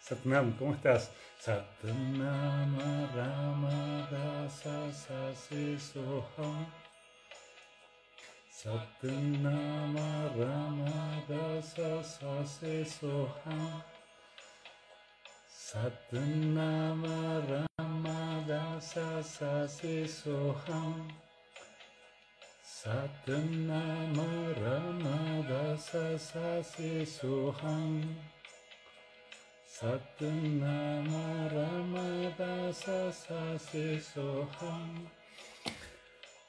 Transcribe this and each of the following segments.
Satnam, ¿cómo estás? Satnam Rama Dasa sa si soham. Satnam Rama Dasa soham. Satnam Rama Dasa soham. Satnama Ramadasa Sasi Soham Satnama Ramadasa Sasi Soham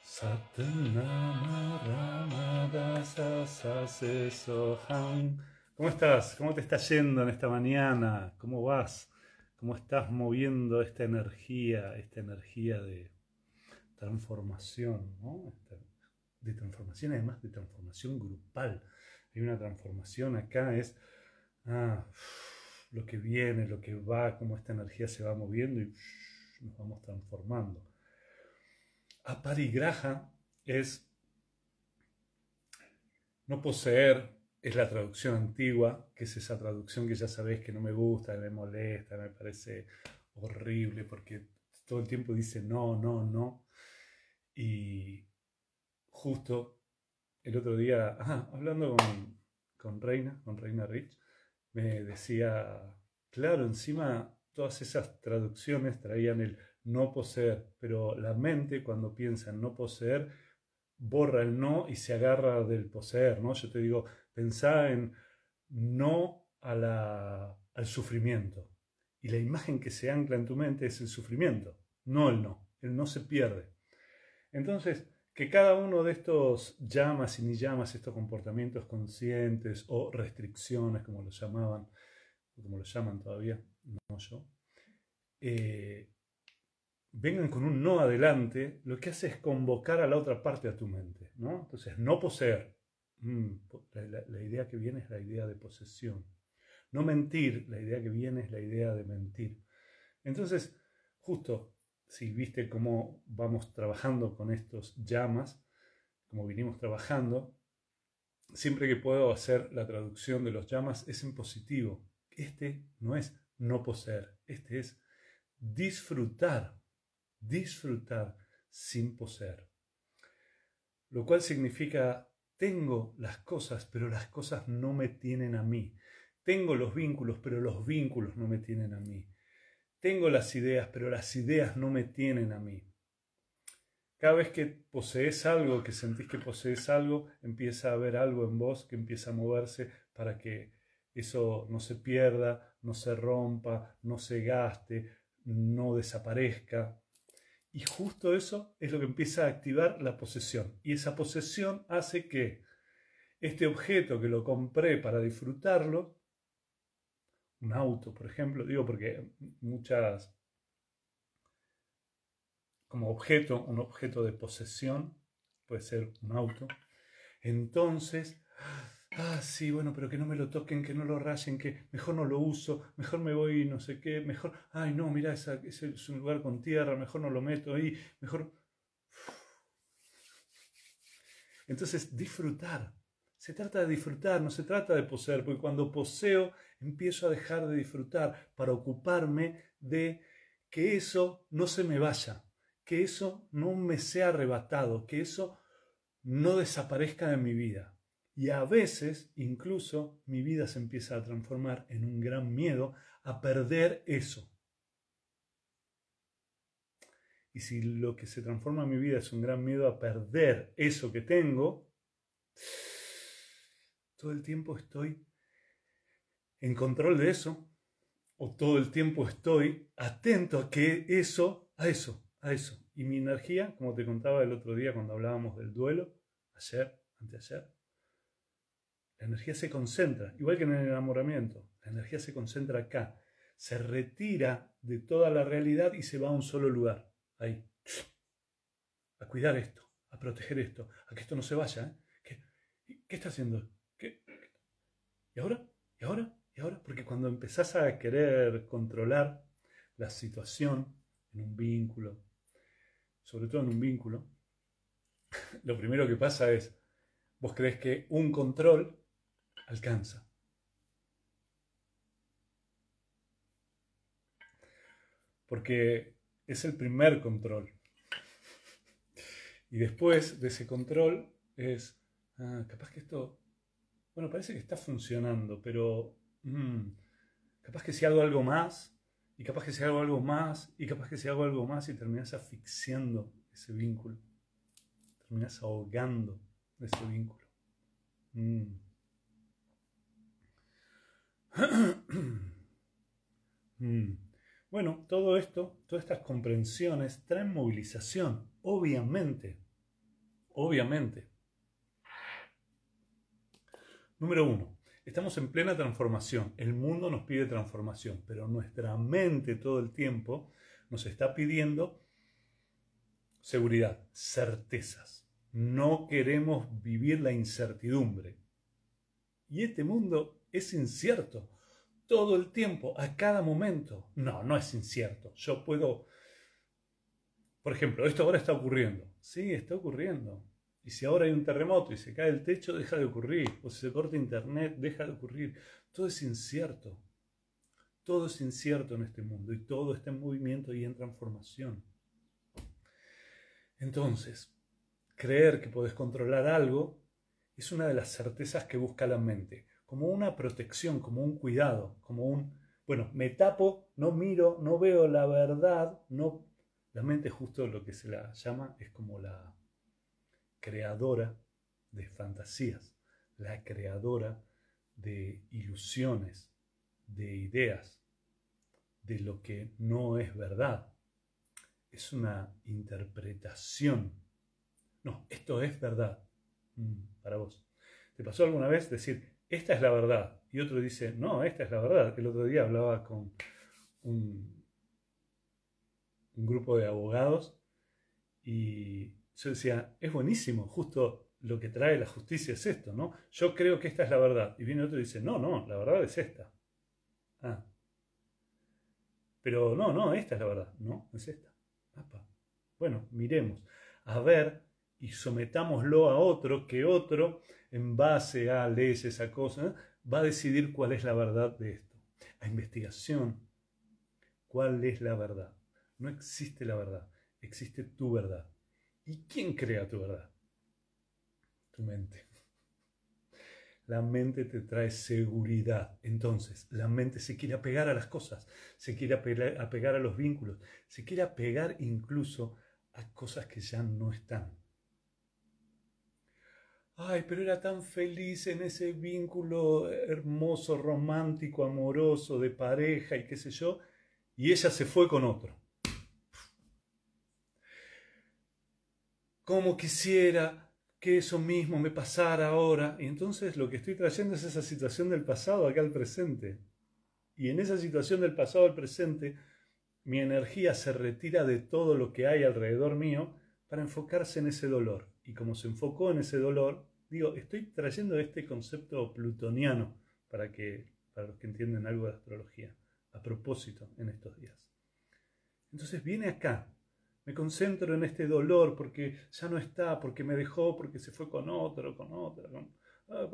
Satnama Ramadasa Sasi Soham ¿Cómo estás? ¿Cómo te está yendo en esta mañana? ¿Cómo vas? ¿Cómo estás moviendo esta energía, esta energía de transformación, ¿no? De transformación, además de transformación grupal. Hay una transformación acá, es ah, lo que viene, lo que va, cómo esta energía se va moviendo y nos vamos transformando. Aparigraha es no poseer, es la traducción antigua, que es esa traducción que ya sabéis que no me gusta, me molesta, me parece horrible, porque todo el tiempo dice no, no, no. Y justo el otro día, hablando con, Reina, con Reina Rich, me decía, claro, encima todas esas traducciones traían el no poseer, pero la mente cuando piensa en no poseer, borra el no y se agarra del poseer, ¿no? Yo te digo, pensá en no a la, al sufrimiento. Y la imagen que se ancla en tu mente es el sufrimiento, no el no. El no se pierde. Entonces, que cada uno de estos llamas y ni llamas, estos comportamientos conscientes o restricciones, como lo llamaban, como lo llaman todavía, no yo, eh, vengan con un no adelante, lo que hace es convocar a la otra parte a tu mente. ¿no? Entonces, no poseer. Mm, la idea que viene es la idea de posesión. No mentir, la idea que viene es la idea de mentir. Entonces, justo si viste cómo vamos trabajando con estos llamas, como vinimos trabajando, siempre que puedo hacer la traducción de los llamas es en positivo. Este no es no poseer, este es disfrutar, disfrutar sin poseer. Lo cual significa, tengo las cosas, pero las cosas no me tienen a mí. Tengo los vínculos, pero los vínculos no me tienen a mí. Tengo las ideas, pero las ideas no me tienen a mí. Cada vez que posees algo, que sentís que posees algo, empieza a haber algo en vos que empieza a moverse para que eso no se pierda, no se rompa, no se gaste, no desaparezca. Y justo eso es lo que empieza a activar la posesión. Y esa posesión hace que este objeto que lo compré para disfrutarlo un auto, por ejemplo, digo porque muchas, como objeto, un objeto de posesión, puede ser un auto, entonces, ah, sí, bueno, pero que no me lo toquen, que no lo rayen, que mejor no lo uso, mejor me voy no sé qué, mejor, ay, no, mira, ese es un lugar con tierra, mejor no lo meto ahí, mejor... Entonces, disfrutar. Se trata de disfrutar, no se trata de poseer, porque cuando poseo empiezo a dejar de disfrutar para ocuparme de que eso no se me vaya, que eso no me sea arrebatado, que eso no desaparezca de mi vida. Y a veces incluso mi vida se empieza a transformar en un gran miedo a perder eso. Y si lo que se transforma en mi vida es un gran miedo a perder eso que tengo, todo el tiempo estoy en control de eso, o todo el tiempo estoy atento a que eso, a eso, a eso. Y mi energía, como te contaba el otro día cuando hablábamos del duelo, ayer, anteayer, la energía se concentra, igual que en el enamoramiento, la energía se concentra acá, se retira de toda la realidad y se va a un solo lugar, ahí, a cuidar esto, a proteger esto, a que esto no se vaya. ¿eh? ¿Qué, ¿Qué está haciendo? ¿Qué? ¿Y ahora? ¿Y ahora? Y ahora, porque cuando empezás a querer controlar la situación en un vínculo, sobre todo en un vínculo, lo primero que pasa es, vos crees que un control alcanza. Porque es el primer control. Y después de ese control es, ah, capaz que esto, bueno, parece que está funcionando, pero mm, capaz que si hago algo más, y capaz que si hago algo más, y capaz que si hago algo más, y terminas asfixiando ese vínculo, terminas ahogando ese vínculo. Mm. mm. Bueno, todo esto, todas estas comprensiones traen movilización, obviamente, obviamente. Número uno, estamos en plena transformación. El mundo nos pide transformación, pero nuestra mente todo el tiempo nos está pidiendo seguridad, certezas. No queremos vivir la incertidumbre. Y este mundo es incierto todo el tiempo, a cada momento. No, no es incierto. Yo puedo, por ejemplo, esto ahora está ocurriendo. Sí, está ocurriendo. Y si ahora hay un terremoto y se cae el techo, deja de ocurrir. O si se corta internet, deja de ocurrir. Todo es incierto. Todo es incierto en este mundo y todo está en movimiento y en transformación. Entonces, creer que podés controlar algo es una de las certezas que busca la mente como una protección, como un cuidado, como un, bueno, me tapo, no miro, no veo la verdad, no, la mente justo lo que se la llama es como la creadora de fantasías, la creadora de ilusiones, de ideas, de lo que no es verdad. Es una interpretación. No, esto es verdad. Mm, para vos. ¿Te pasó alguna vez decir, esta es la verdad. Y otro dice, no, esta es la verdad. El otro día hablaba con un, grupo de abogados y yo decía, es buenísimo, justo lo que trae la justicia es esto, ¿no? Yo creo que esta es la verdad. Y viene otro y dice, no, no, la verdad es esta. Ah. Pero no, no, esta es la verdad. No, es esta. Bueno, miremos. A ver y sometámoslo a otro, que otro, en base a leyes, a cosas, va a decidir cuál es la verdad de esto. A investigación, cuál es la verdad. No existe la verdad, existe tu verdad. ¿Y quién crea tu verdad? Tu mente. La mente te trae seguridad. Entonces, la mente se quiere apegar a las cosas, se quiere apegar a los vínculos, se quiere apegar incluso a cosas que ya no están ay, pero era tan feliz en ese vínculo hermoso, romántico, amoroso, de pareja y qué sé yo, y ella se fue con otro. Como quisiera que eso mismo me pasara ahora. Y entonces lo que estoy trayendo es esa situación del pasado acá al presente. Y en esa situación del pasado al presente, mi energía se retira de todo lo que hay alrededor mío para enfocarse en ese dolor y como se enfocó en ese dolor, digo, estoy trayendo este concepto plutoniano para, que, para los que entienden algo de astrología, a propósito en estos días. Entonces viene acá, me concentro en este dolor porque ya no está, porque me dejó, porque se fue con otro, con otra. Ah,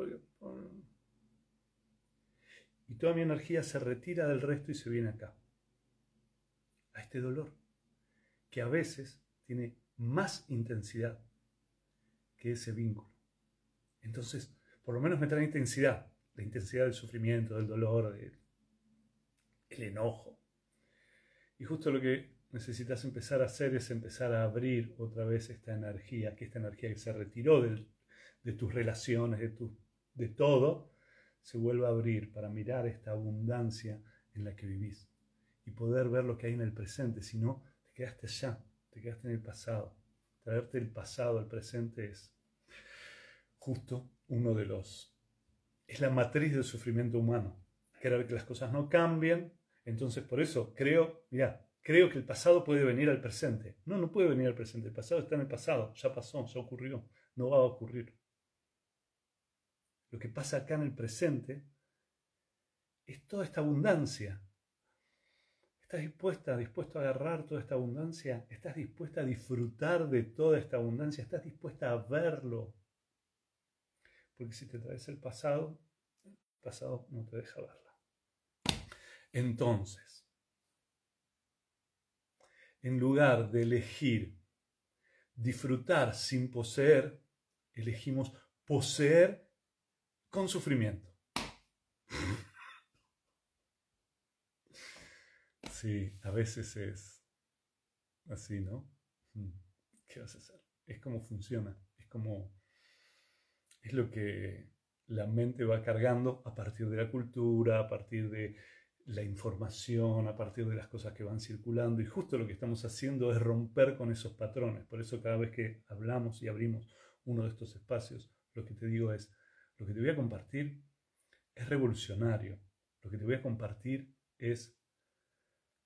y toda mi energía se retira del resto y se viene acá, a este dolor, que a veces tiene más intensidad que ese vínculo. Entonces, por lo menos me trae intensidad, la intensidad del sufrimiento, del dolor, del el enojo. Y justo lo que necesitas empezar a hacer es empezar a abrir otra vez esta energía, que esta energía que se retiró de tus relaciones, de, tu, de todo, se vuelva a abrir para mirar esta abundancia en la que vivís y poder ver lo que hay en el presente. Si no, te quedaste allá, te quedaste en el pasado. Traerte el pasado al presente es justo uno de los... Es la matriz del sufrimiento humano. Querer que las cosas no cambien. Entonces, por eso creo, mira, creo que el pasado puede venir al presente. No, no puede venir al presente. El pasado está en el pasado. Ya pasó, ya ocurrió. No va a ocurrir. Lo que pasa acá en el presente es toda esta abundancia ¿Estás dispuesta, dispuesto a agarrar toda esta abundancia? ¿Estás dispuesta a disfrutar de toda esta abundancia? ¿Estás dispuesta a verlo? Porque si te traes el pasado, el pasado no te deja verla. Entonces, en lugar de elegir disfrutar sin poseer, elegimos poseer con sufrimiento. Sí, a veces es así, ¿no? Mm, ¿Qué vas a hacer? Es como funciona, es como, es lo que la mente va cargando a partir de la cultura, a partir de la información, a partir de las cosas que van circulando. Y justo lo que estamos haciendo es romper con esos patrones. Por eso cada vez que hablamos y abrimos uno de estos espacios, lo que te digo es, lo que te voy a compartir es revolucionario. Lo que te voy a compartir es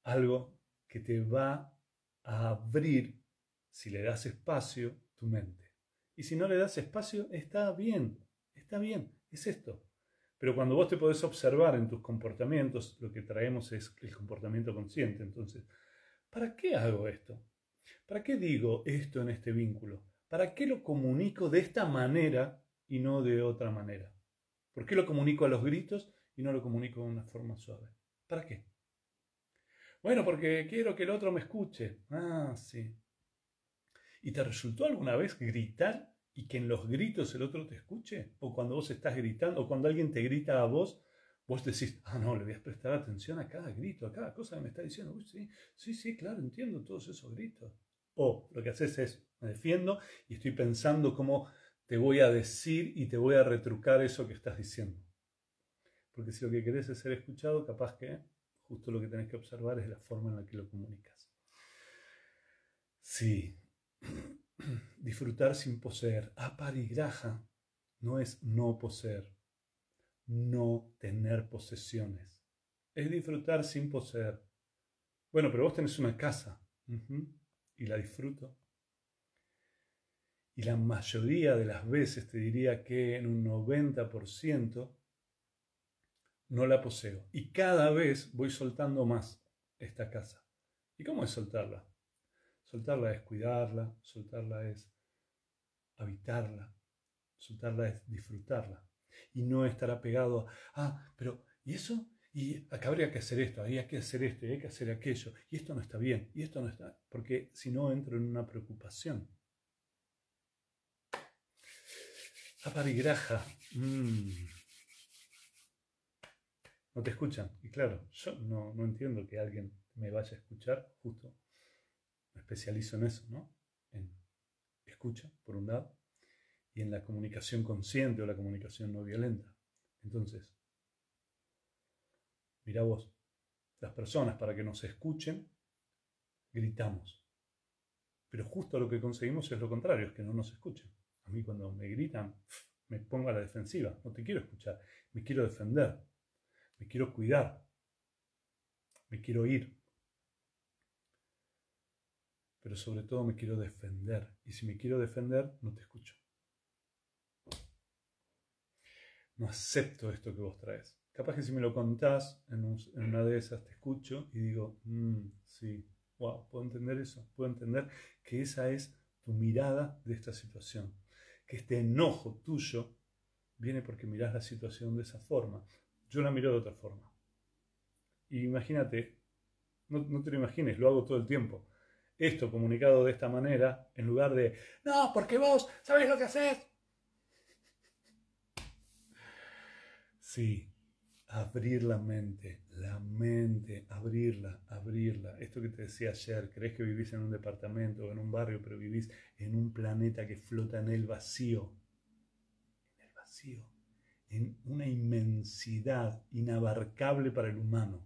algo que te va a abrir, si le das espacio, tu mente. Y si no le das espacio, está bien, está bien, es esto. Pero cuando vos te podés observar en tus comportamientos, lo que traemos es el comportamiento consciente. Entonces, ¿para qué hago esto? ¿Para qué digo esto en este vínculo? ¿Para qué lo comunico de esta manera y no de otra manera? ¿Por qué lo comunico a los gritos y no lo comunico de una forma suave? ¿Para qué? Bueno, porque quiero que el otro me escuche. Ah, sí. ¿Y te resultó alguna vez gritar y que en los gritos el otro te escuche? ¿O cuando vos estás gritando, o cuando alguien te grita a vos, vos decís, ah, no, le voy a prestar atención a cada grito, a cada cosa que me está diciendo. Uy, sí, sí, sí, claro, entiendo todos esos gritos. O lo que haces es, me defiendo y estoy pensando cómo te voy a decir y te voy a retrucar eso que estás diciendo. Porque si lo que querés es ser escuchado, capaz que justo lo que tenés que observar es la forma en la que lo comunicas. Sí, disfrutar sin poseer. Aparigraja no es no poseer, no tener posesiones. Es disfrutar sin poseer. Bueno, pero vos tenés una casa y la disfruto. Y la mayoría de las veces te diría que en un 90% no la poseo. Y cada vez voy soltando más esta casa. ¿Y cómo es soltarla? Soltarla es cuidarla, soltarla es habitarla, soltarla es disfrutarla. Y no estar apegado a, ah, pero, ¿y eso? Y acá habría que hacer esto, hay que hacer esto, hay que hacer aquello, y esto no está bien, y esto no está, porque si no entro en una preocupación. Aparigraja. Mm. No te escuchan. Y claro, yo no, no entiendo que alguien me vaya a escuchar, justo me especializo en eso, ¿no? En escucha, por un lado, y en la comunicación consciente o la comunicación no violenta. Entonces, mira vos, las personas para que nos escuchen, gritamos. Pero justo lo que conseguimos es lo contrario, es que no nos escuchen. A mí cuando me gritan, me pongo a la defensiva, no te quiero escuchar, me quiero defender, me quiero cuidar, me quiero ir, pero sobre todo me quiero defender. Y si me quiero defender, no te escucho. No acepto esto que vos traes. Capaz que si me lo contás en, una de esas te escucho y digo, mm, sí, wow, puedo entender eso, puedo entender que esa es tu mirada de esta situación que este enojo tuyo viene porque mirás la situación de esa forma. Yo la miro de otra forma. Y imagínate, no, no te lo imagines, lo hago todo el tiempo. Esto comunicado de esta manera, en lugar de, no, porque vos sabés lo que haces. Sí, abrir la mente, la mente, abrirla, abrirla. Esto que te decía ayer, crees que vivís en un departamento o en un barrio, pero vivís en un planeta que flota en el vacío. En el vacío, en una inmensidad inabarcable para el humano.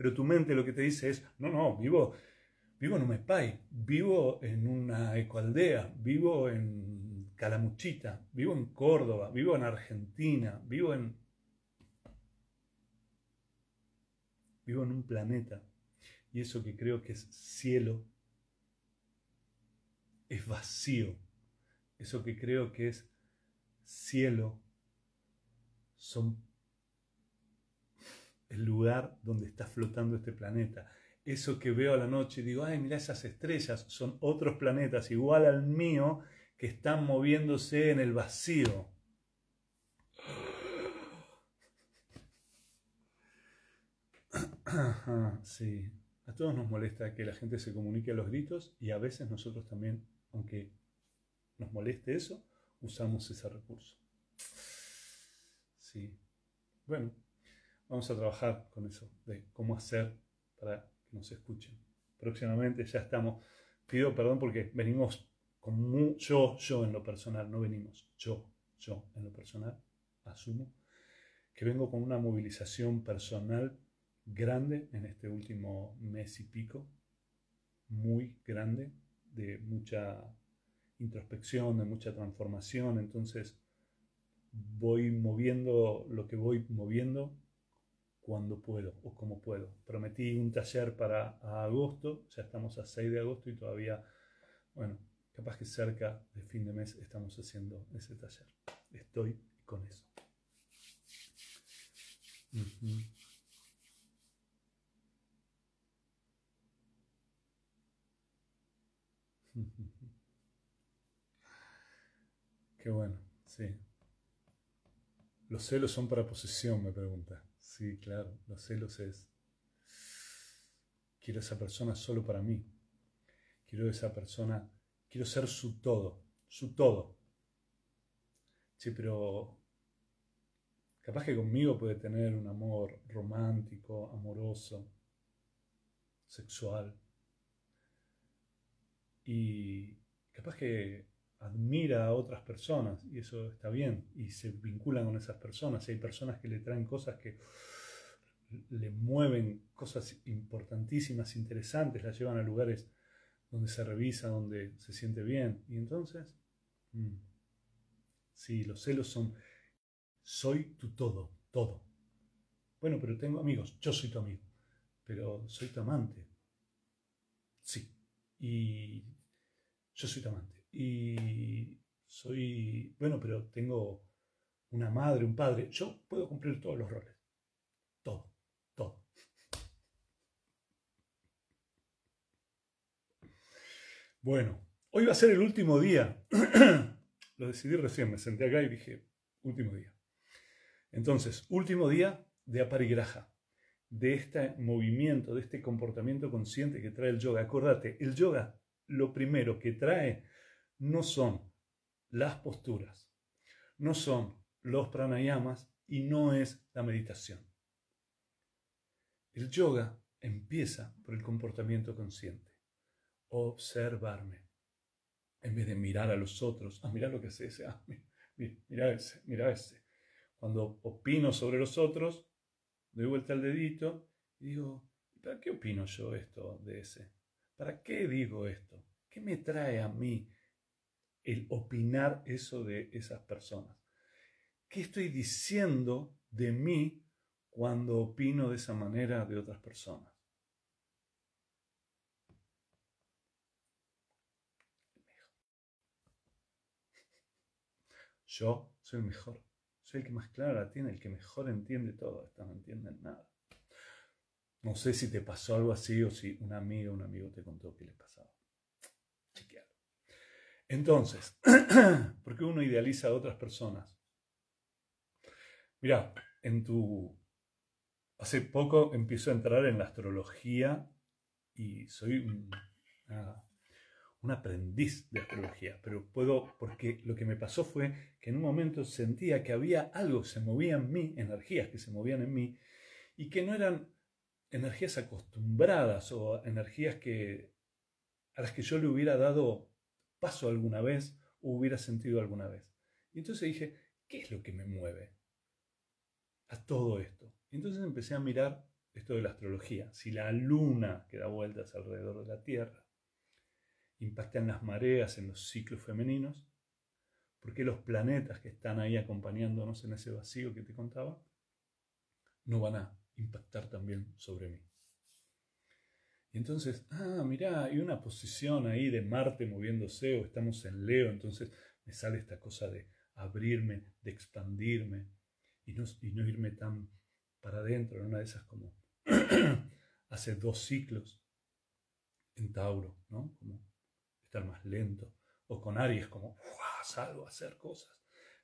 Pero tu mente lo que te dice es, no, no, vivo, vivo en un Mespay, vivo en una ecoaldea, vivo en Calamuchita, vivo en Córdoba, vivo en Argentina, vivo en... Vivo en un planeta y eso que creo que es cielo es vacío. Eso que creo que es cielo son el lugar donde está flotando este planeta. Eso que veo a la noche y digo, ay, mira esas estrellas, son otros planetas igual al mío que están moviéndose en el vacío. Sí, A todos nos molesta que la gente se comunique a los gritos y a veces nosotros también, aunque nos moleste eso, usamos ese recurso. Sí. Bueno, vamos a trabajar con eso, de cómo hacer para que nos escuchen. Próximamente ya estamos. Pido perdón porque venimos con mucho, yo en lo personal, no venimos, yo, yo en lo personal, asumo que vengo con una movilización personal grande en este último mes y pico, muy grande, de mucha introspección, de mucha transformación, entonces voy moviendo lo que voy moviendo cuando puedo o como puedo. Prometí un taller para agosto, ya estamos a 6 de agosto y todavía, bueno, capaz que cerca de fin de mes estamos haciendo ese taller. Estoy con eso. Qué bueno, sí. Los celos son para posesión, me pregunta. Sí, claro, los celos es. Quiero esa persona solo para mí. Quiero esa persona, quiero ser su todo, su todo. Sí, pero capaz que conmigo puede tener un amor romántico, amoroso, sexual. Y capaz que admira a otras personas y eso está bien y se vinculan con esas personas. hay personas que le traen cosas que le mueven cosas importantísimas, interesantes, las llevan a lugares donde se revisa, donde se siente bien. Y entonces, mm, sí, los celos son, soy tu todo, todo. Bueno, pero tengo amigos, yo soy tu amigo, pero soy tu amante. Sí, y yo soy tu amante y soy, bueno, pero tengo una madre, un padre, yo puedo cumplir todos los roles. Todo, todo. Bueno, hoy va a ser el último día. Lo decidí recién, me senté acá y dije, último día. Entonces, último día de aparigraja, de este movimiento, de este comportamiento consciente que trae el yoga. Acordate, el yoga lo primero que trae no son las posturas, no son los pranayamas y no es la meditación. El yoga empieza por el comportamiento consciente, observarme, en vez de mirar a los otros, ah, mira lo que hace ese, ah, mira, ese, mira ese. Cuando opino sobre los otros, doy vuelta al dedito y digo, ¿para qué opino yo esto de ese? ¿Para qué digo esto? ¿Qué me trae a mí el opinar eso de esas personas. ¿Qué estoy diciendo de mí cuando opino de esa manera de otras personas? Yo soy el mejor, soy el que más clara la tiene, el que mejor entiende todo, estas no entienden nada. No sé si te pasó algo así o si una amiga o un amigo te contó que le pasaba. Entonces, ¿por qué uno idealiza a otras personas? Mira, en tu... Hace poco empiezo a entrar en la astrología y soy un, un aprendiz de astrología, pero puedo, porque lo que me pasó fue que en un momento sentía que había algo, se movía en mí, energías que se movían en mí, y que no eran energías acostumbradas o energías que, a las que yo le hubiera dado paso alguna vez o hubiera sentido alguna vez. Y entonces dije, ¿qué es lo que me mueve a todo esto? Y entonces empecé a mirar esto de la astrología. Si la luna que da vueltas alrededor de la Tierra impacta en las mareas, en los ciclos femeninos, ¿por qué los planetas que están ahí acompañándonos en ese vacío que te contaba no van a impactar también sobre mí? Y entonces, ah, mirá, hay una posición ahí de Marte moviéndose o estamos en Leo, entonces me sale esta cosa de abrirme, de expandirme y no, y no irme tan para adentro, en una de esas como hace dos ciclos en Tauro, ¿no? Como estar más lento. O con Aries, como salgo a hacer cosas.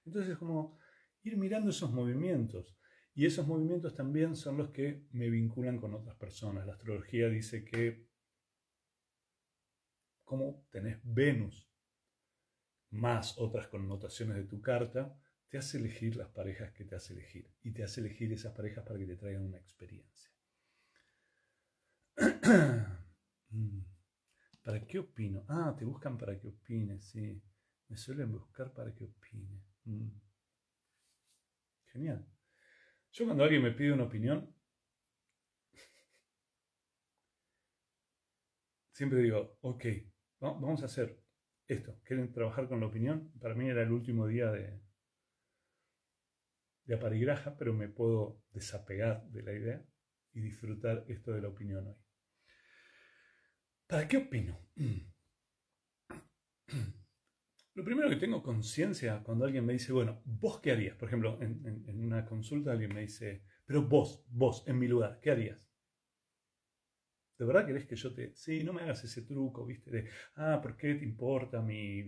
Entonces, como ir mirando esos movimientos. Y esos movimientos también son los que me vinculan con otras personas. La astrología dice que como tenés Venus más otras connotaciones de tu carta, te hace elegir las parejas que te hace elegir. Y te hace elegir esas parejas para que te traigan una experiencia. ¿Para qué opino? Ah, te buscan para que opines, sí. Me suelen buscar para que opine. Mm. Genial. Yo cuando alguien me pide una opinión, siempre digo, ok, vamos a hacer esto. ¿Quieren trabajar con la opinión? Para mí era el último día de, de aparigraja, pero me puedo desapegar de la idea y disfrutar esto de la opinión hoy. ¿Para qué opino? Lo primero que tengo conciencia cuando alguien me dice, bueno, ¿vos qué harías? Por ejemplo, en, una consulta alguien me dice, pero vos, vos, en mi lugar, ¿qué harías? ¿De verdad querés que yo te... Sí, no me hagas ese truco, viste, de, ah, ¿por qué te importa mi...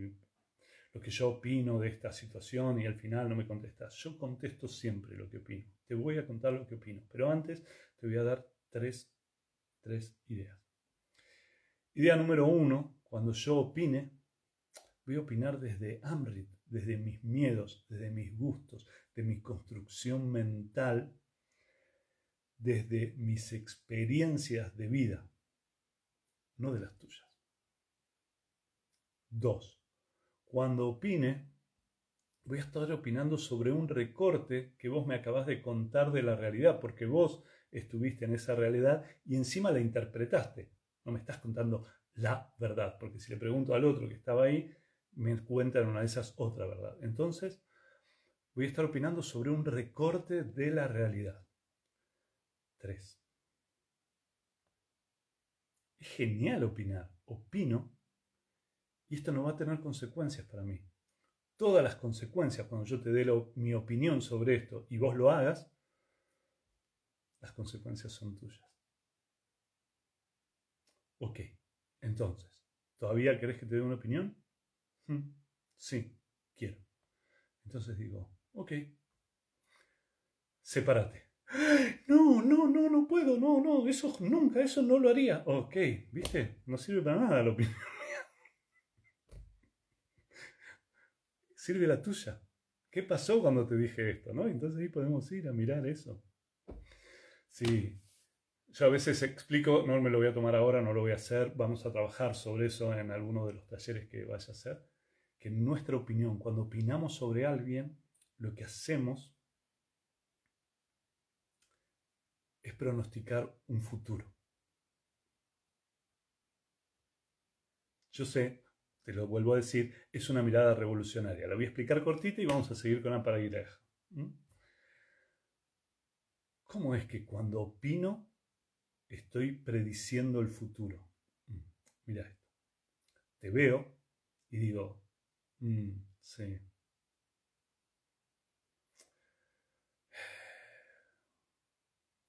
lo que yo opino de esta situación y al final no me contestas? Yo contesto siempre lo que opino. Te voy a contar lo que opino, pero antes te voy a dar tres, tres ideas. Idea número uno, cuando yo opine, voy a opinar desde Amrit, desde mis miedos, desde mis gustos, de mi construcción mental, desde mis experiencias de vida, no de las tuyas. Dos, cuando opine, voy a estar opinando sobre un recorte que vos me acabas de contar de la realidad, porque vos estuviste en esa realidad y encima la interpretaste no me estás contando la verdad, porque si le pregunto al otro que estaba ahí, me cuentan una de esas otra verdad. Entonces, voy a estar opinando sobre un recorte de la realidad. 3. Es genial opinar. Opino y esto no va a tener consecuencias para mí. Todas las consecuencias, cuando yo te dé mi opinión sobre esto y vos lo hagas, las consecuencias son tuyas. Ok, entonces, ¿todavía querés que te dé una opinión? Hmm, sí, quiero. Entonces digo, ok, sepárate. No, no, no, no puedo, no, no, eso nunca, eso no lo haría. Ok, ¿viste? No sirve para nada la opinión mía. Sirve la tuya. ¿Qué pasó cuando te dije esto? ¿no? Entonces ahí podemos ir a mirar eso. Sí, yo a veces explico, no me lo voy a tomar ahora, no lo voy a hacer, vamos a trabajar sobre eso en alguno de los talleres que vaya a hacer, que en nuestra opinión, cuando opinamos sobre alguien, lo que hacemos es pronosticar un futuro. Yo sé, te lo vuelvo a decir, es una mirada revolucionaria. La voy a explicar cortita y vamos a seguir con la paraguireja. ¿Cómo es que cuando opino estoy prediciendo el futuro. Mm, mira esto. Te veo y digo, mm, sí.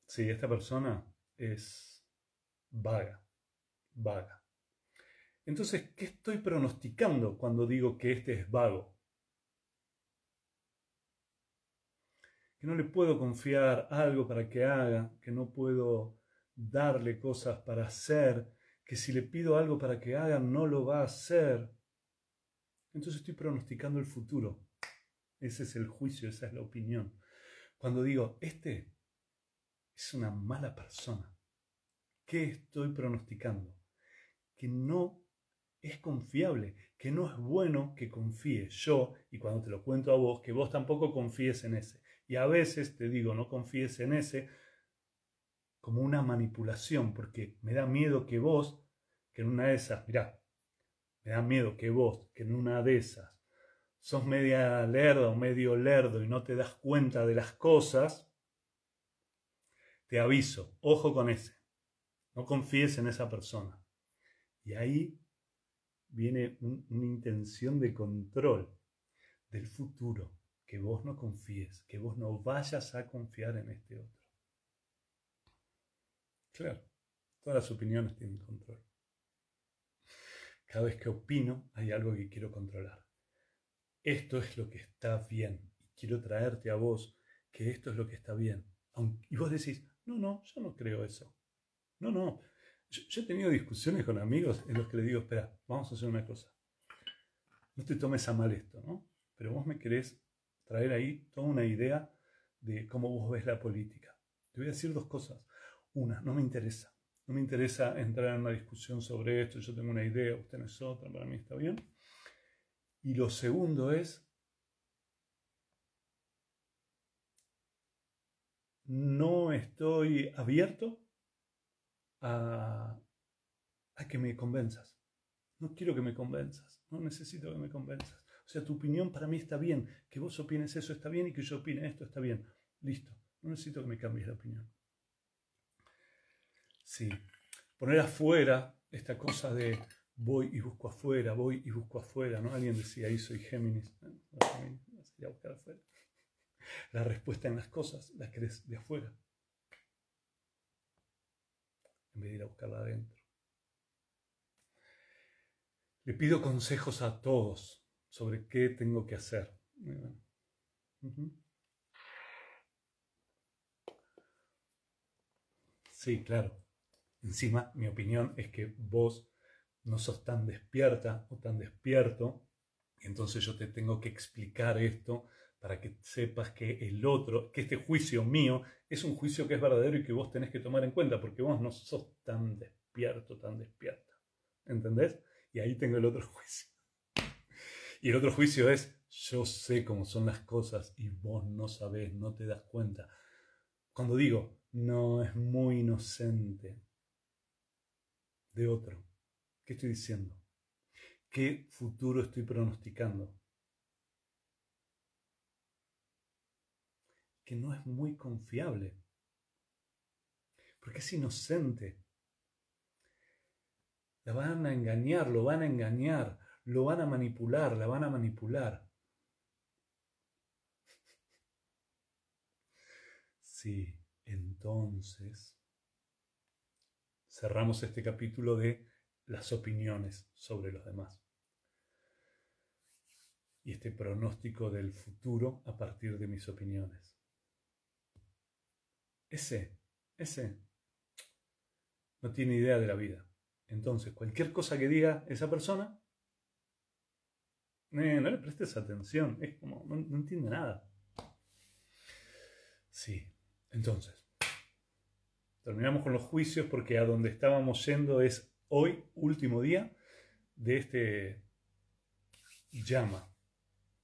Sí, esta persona es vaga, vaga. Entonces, ¿qué estoy pronosticando cuando digo que este es vago? Que no le puedo confiar algo para que haga, que no puedo darle cosas para hacer, que si le pido algo para que haga, no lo va a hacer. Entonces estoy pronosticando el futuro. Ese es el juicio, esa es la opinión. Cuando digo, este es una mala persona, ¿qué estoy pronosticando? Que no es confiable, que no es bueno que confíe yo, y cuando te lo cuento a vos, que vos tampoco confíes en ese. Y a veces te digo, no confíes en ese, como una manipulación, porque me da miedo que vos, que en una de esas, mirá, me da miedo que vos, que en una de esas, sos media lerda o medio lerdo y no te das cuenta de las cosas, te aviso, ojo con ese, no confíes en esa persona. Y ahí viene una intención de control del futuro, que vos no confíes, que vos no vayas a confiar en este otro. Claro, todas las opiniones tienen control. Cada vez que opino hay algo que quiero controlar. Esto es lo que está bien y quiero traerte a vos que esto es lo que está bien. Y vos decís, no, no, yo no creo eso. No, no. Yo, he tenido discusiones con amigos en los que le digo, espera, vamos a hacer una cosa. No te tomes a mal esto, ¿no? Pero vos me querés traer ahí toda una idea de cómo vos ves la política. Te voy a decir dos cosas. Una, no me interesa. No me interesa entrar en una discusión sobre esto. Yo tengo una idea, usted es otra, para mí está bien. Y lo segundo es, no estoy abierto a, a, que me convenzas. No quiero que me convenzas, no necesito que me convenzas. O sea, tu opinión para mí está bien, que vos opines eso está bien y que yo opine esto está bien. Listo, no necesito que me cambies la opinión. Sí, poner afuera esta cosa de voy y busco afuera, voy y busco afuera, ¿no? Alguien decía ahí soy Géminis, a buscar afuera. La respuesta en las cosas la crees de afuera, en vez de ir a buscarla adentro. Le pido consejos a todos sobre qué tengo que hacer. Sí, claro. Encima, mi opinión es que vos no sos tan despierta o tan despierto, y entonces yo te tengo que explicar esto para que sepas que el otro, que este juicio mío es un juicio que es verdadero y que vos tenés que tomar en cuenta, porque vos no sos tan despierto, tan despierta. ¿Entendés? Y ahí tengo el otro juicio. Y el otro juicio es, yo sé cómo son las cosas y vos no sabés, no te das cuenta. Cuando digo, no es muy inocente de otro, ¿qué estoy diciendo? ¿Qué futuro estoy pronosticando? que no es muy confiable, porque es inocente. La van a engañar, lo van a engañar, lo van a manipular, la van a manipular. Sí, entonces cerramos este capítulo de las opiniones sobre los demás y este pronóstico del futuro a partir de mis opiniones. Ese, ese no tiene idea de la vida. Entonces, cualquier cosa que diga esa persona, eh, no le prestes atención, es como, no, no entiende nada. Sí, entonces, terminamos con los juicios porque a donde estábamos yendo es hoy, último día de este llama.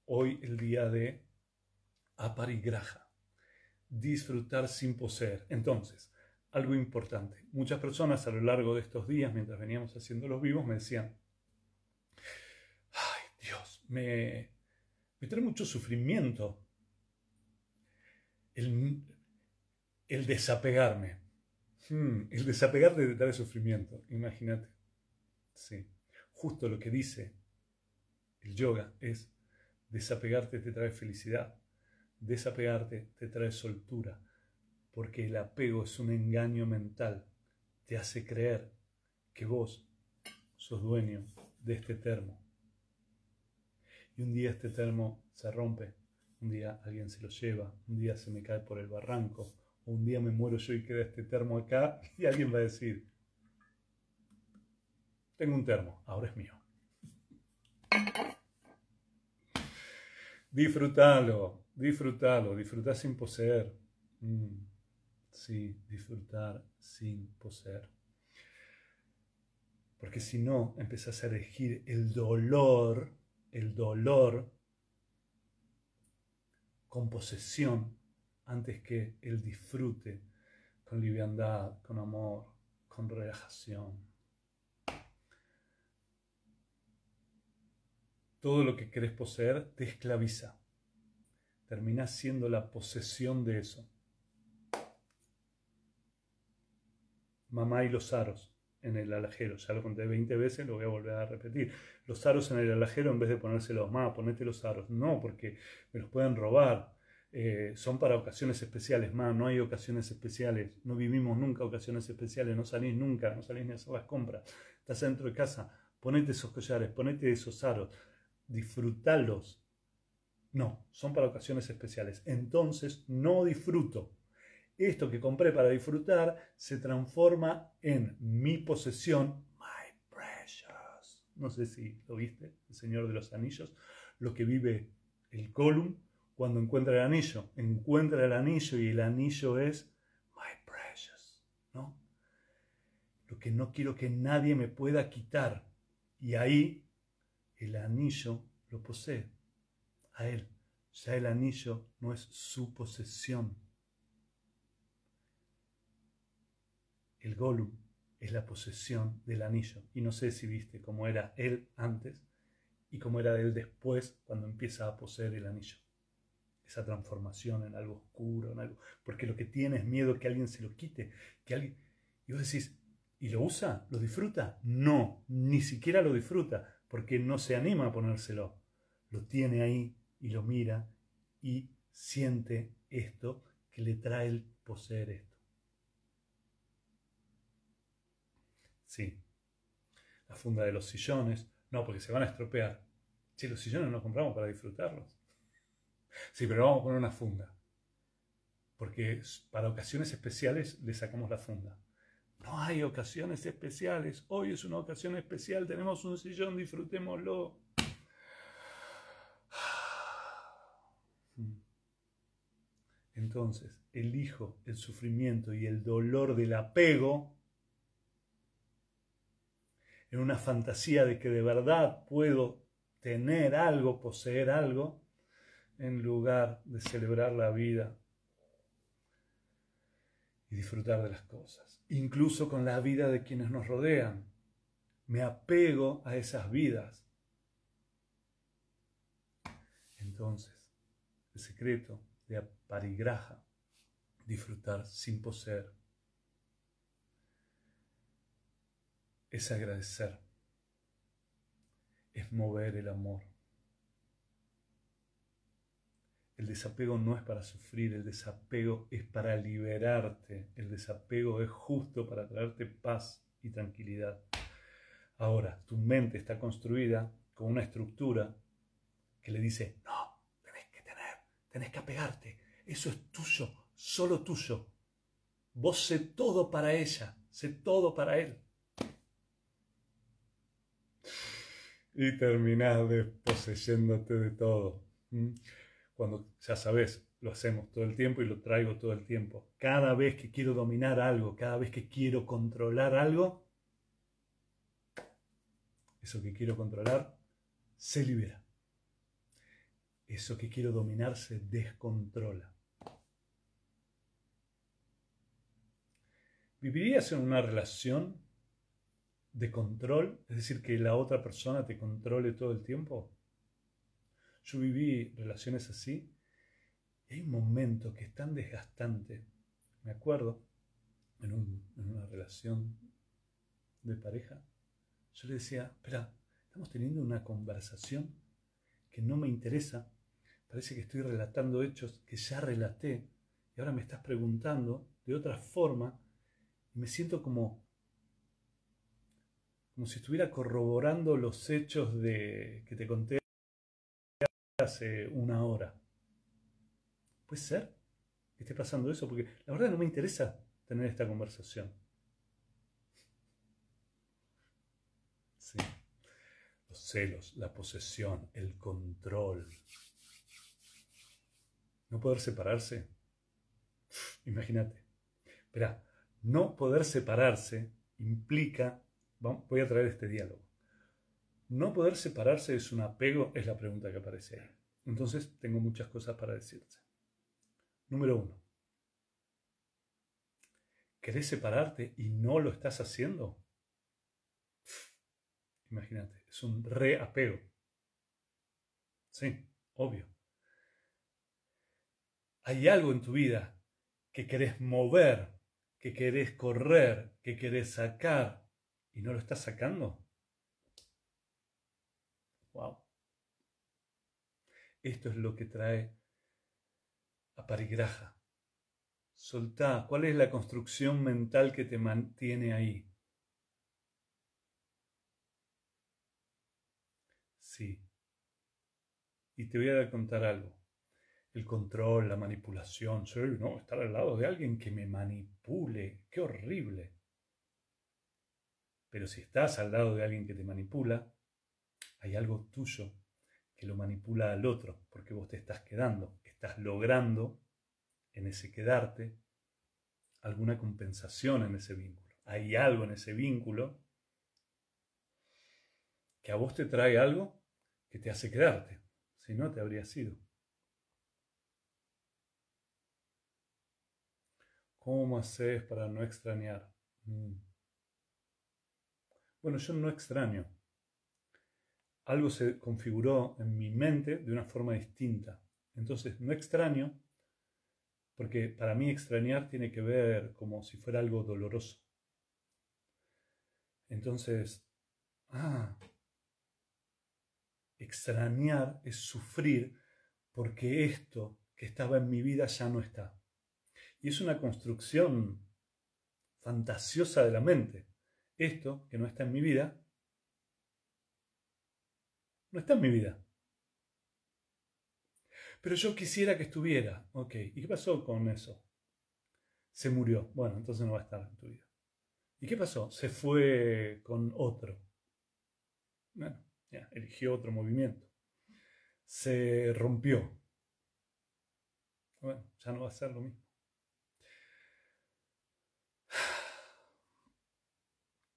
Hoy el día de aparigraja disfrutar sin poseer. Entonces, algo importante. Muchas personas a lo largo de estos días, mientras veníamos haciendo los vivos, me decían, ay Dios, me, trae mucho sufrimiento el desapegarme. Hmm, el desapegarte te trae sufrimiento, imagínate. Sí, justo lo que dice el yoga es desapegarte te trae felicidad Desapegarte te trae soltura, porque el apego es un engaño mental. Te hace creer que vos sos dueño de este termo. Y un día este termo se rompe, un día alguien se lo lleva, un día se me cae por el barranco, un día me muero yo y queda este termo acá y alguien va a decir, tengo un termo, ahora es mío. Disfrútalo, Disfrútalo, disfrutar sin poseer. Mm, sí, disfrutar sin poseer. Porque si no, empezás a elegir el dolor, el dolor con posesión antes que el disfrute con liviandad, con amor, con relajación. Todo lo que querés poseer te esclaviza terminás siendo la posesión de eso. Mamá y los aros en el alajero, ya lo conté 20 veces, lo voy a volver a repetir. Los aros en el alajero en vez de ponérselos, mamá, ponete los aros. No, porque me los pueden robar. Eh, son para ocasiones especiales, más no hay ocasiones especiales, no vivimos nunca ocasiones especiales, no salís nunca, no salís ni a hacer las compras, estás dentro de casa, ponete esos collares, ponete esos aros, disfrútalos, No, son para ocasiones especiales. Entonces no disfruto. Esto que compré para disfrutar se transforma en mi posesión, my precious. No sé si lo viste, el Señor de los Anillos, lo que vive el Gollum cuando encuentra el anillo. Encuentra el anillo y el anillo es my precious, ¿no? Lo que no quiero que nadie me pueda quitar. Y ahí el anillo lo posee a él. Ya el anillo no es su posesión. El Gollum es la posesión del anillo. Y no sé si viste cómo era él antes y cómo era él después cuando empieza a poseer el anillo. Esa transformación en algo oscuro, en algo. Porque lo que tiene es miedo que alguien se lo quite, que alguien. Y vos decís, ¿y lo usa? ¿Lo disfruta? No, ni siquiera lo disfruta, porque no se anima a ponérselo. Lo tiene ahí y lo mira y siente esto que le trae el poseer esto. Sí, la funda de los sillones, no, porque se van a estropear. Si los sillones no compramos para disfrutarlos. Sí, pero vamos a poner una funda. Porque para ocasiones especiales le sacamos la funda. No hay ocasiones especiales. Hoy es una ocasión especial. Tenemos un sillón, disfrutémoslo. Entonces, elijo el sufrimiento y el dolor del apego en una fantasía de que de verdad puedo tener algo, poseer algo, en lugar de celebrar la vida y disfrutar de las cosas, incluso con la vida de quienes nos rodean. Me apego a esas vidas. Entonces, el secreto de aparigraja, disfrutar sin poseer, es agradecer, es mover el amor. El desapego no es para sufrir, el desapego es para liberarte, el desapego es justo para traerte paz y tranquilidad. Ahora, tu mente está construida con una estructura que le dice, no, tenés que tener, tenés que apegarte, eso es tuyo, solo tuyo. Vos sé todo para ella, sé todo para él. Y terminás desposeyéndote de todo. Cuando ya sabes, lo hacemos todo el tiempo y lo traigo todo el tiempo. Cada vez que quiero dominar algo, cada vez que quiero controlar algo, eso que quiero controlar se libera. Eso que quiero dominar se descontrola. ¿Vivirías en una relación de control? Es decir, que la otra persona te controle todo el tiempo. Yo viví relaciones así y hay un momento que es tan desgastante. Me acuerdo en, en una relación de pareja, yo le decía, espera, estamos teniendo una conversación que no me interesa, parece que estoy relatando hechos que ya relaté y ahora me estás preguntando de otra forma y me siento como como si estuviera corroborando los hechos de que te conté hace una hora. ¿Puede ser que esté pasando eso? Porque la verdad no me interesa tener esta conversación. Sí. Los celos, la posesión, el control. No poder separarse. Imagínate. Espera, no poder separarse implica, voy a traer este diálogo. No poder separarse es un apego, es la pregunta que aparece ahí. Entonces tengo muchas cosas para decirte. Número uno. ¿Querés separarte y no lo estás haciendo? Imagínate, es un reapego. Sí, obvio. Hay algo en tu vida que querés mover, que querés correr, que querés sacar y no lo estás sacando. Wow. Esto es lo que trae a parigraja. Soltá. ¿Cuál es la construcción mental que te mantiene ahí? Sí. Y te voy a contar algo. El control, la manipulación, soy, no, estar al lado de alguien que me manipule, qué horrible. Pero si estás al lado de alguien que te manipula, hay algo tuyo que lo manipula al otro, porque vos te estás quedando, estás logrando en ese quedarte alguna compensación en ese vínculo. Hay algo en ese vínculo que a vos te trae algo que te hace quedarte, si no te habría sido. ¿Cómo haces para no extrañar? Mm. Bueno, yo no extraño. Algo se configuró en mi mente de una forma distinta. Entonces, no extraño porque para mí extrañar tiene que ver como si fuera algo doloroso. Entonces, ah, extrañar es sufrir porque esto que estaba en mi vida ya no está. Y es una construcción fantasiosa de la mente. Esto que no está en mi vida, no está en mi vida. Pero yo quisiera que estuviera. Ok, ¿y qué pasó con eso? Se murió. Bueno, entonces no va a estar en tu vida. ¿Y qué pasó? Se fue con otro. Bueno, ya, eligió otro movimiento. Se rompió. Bueno, ya no va a ser lo mismo.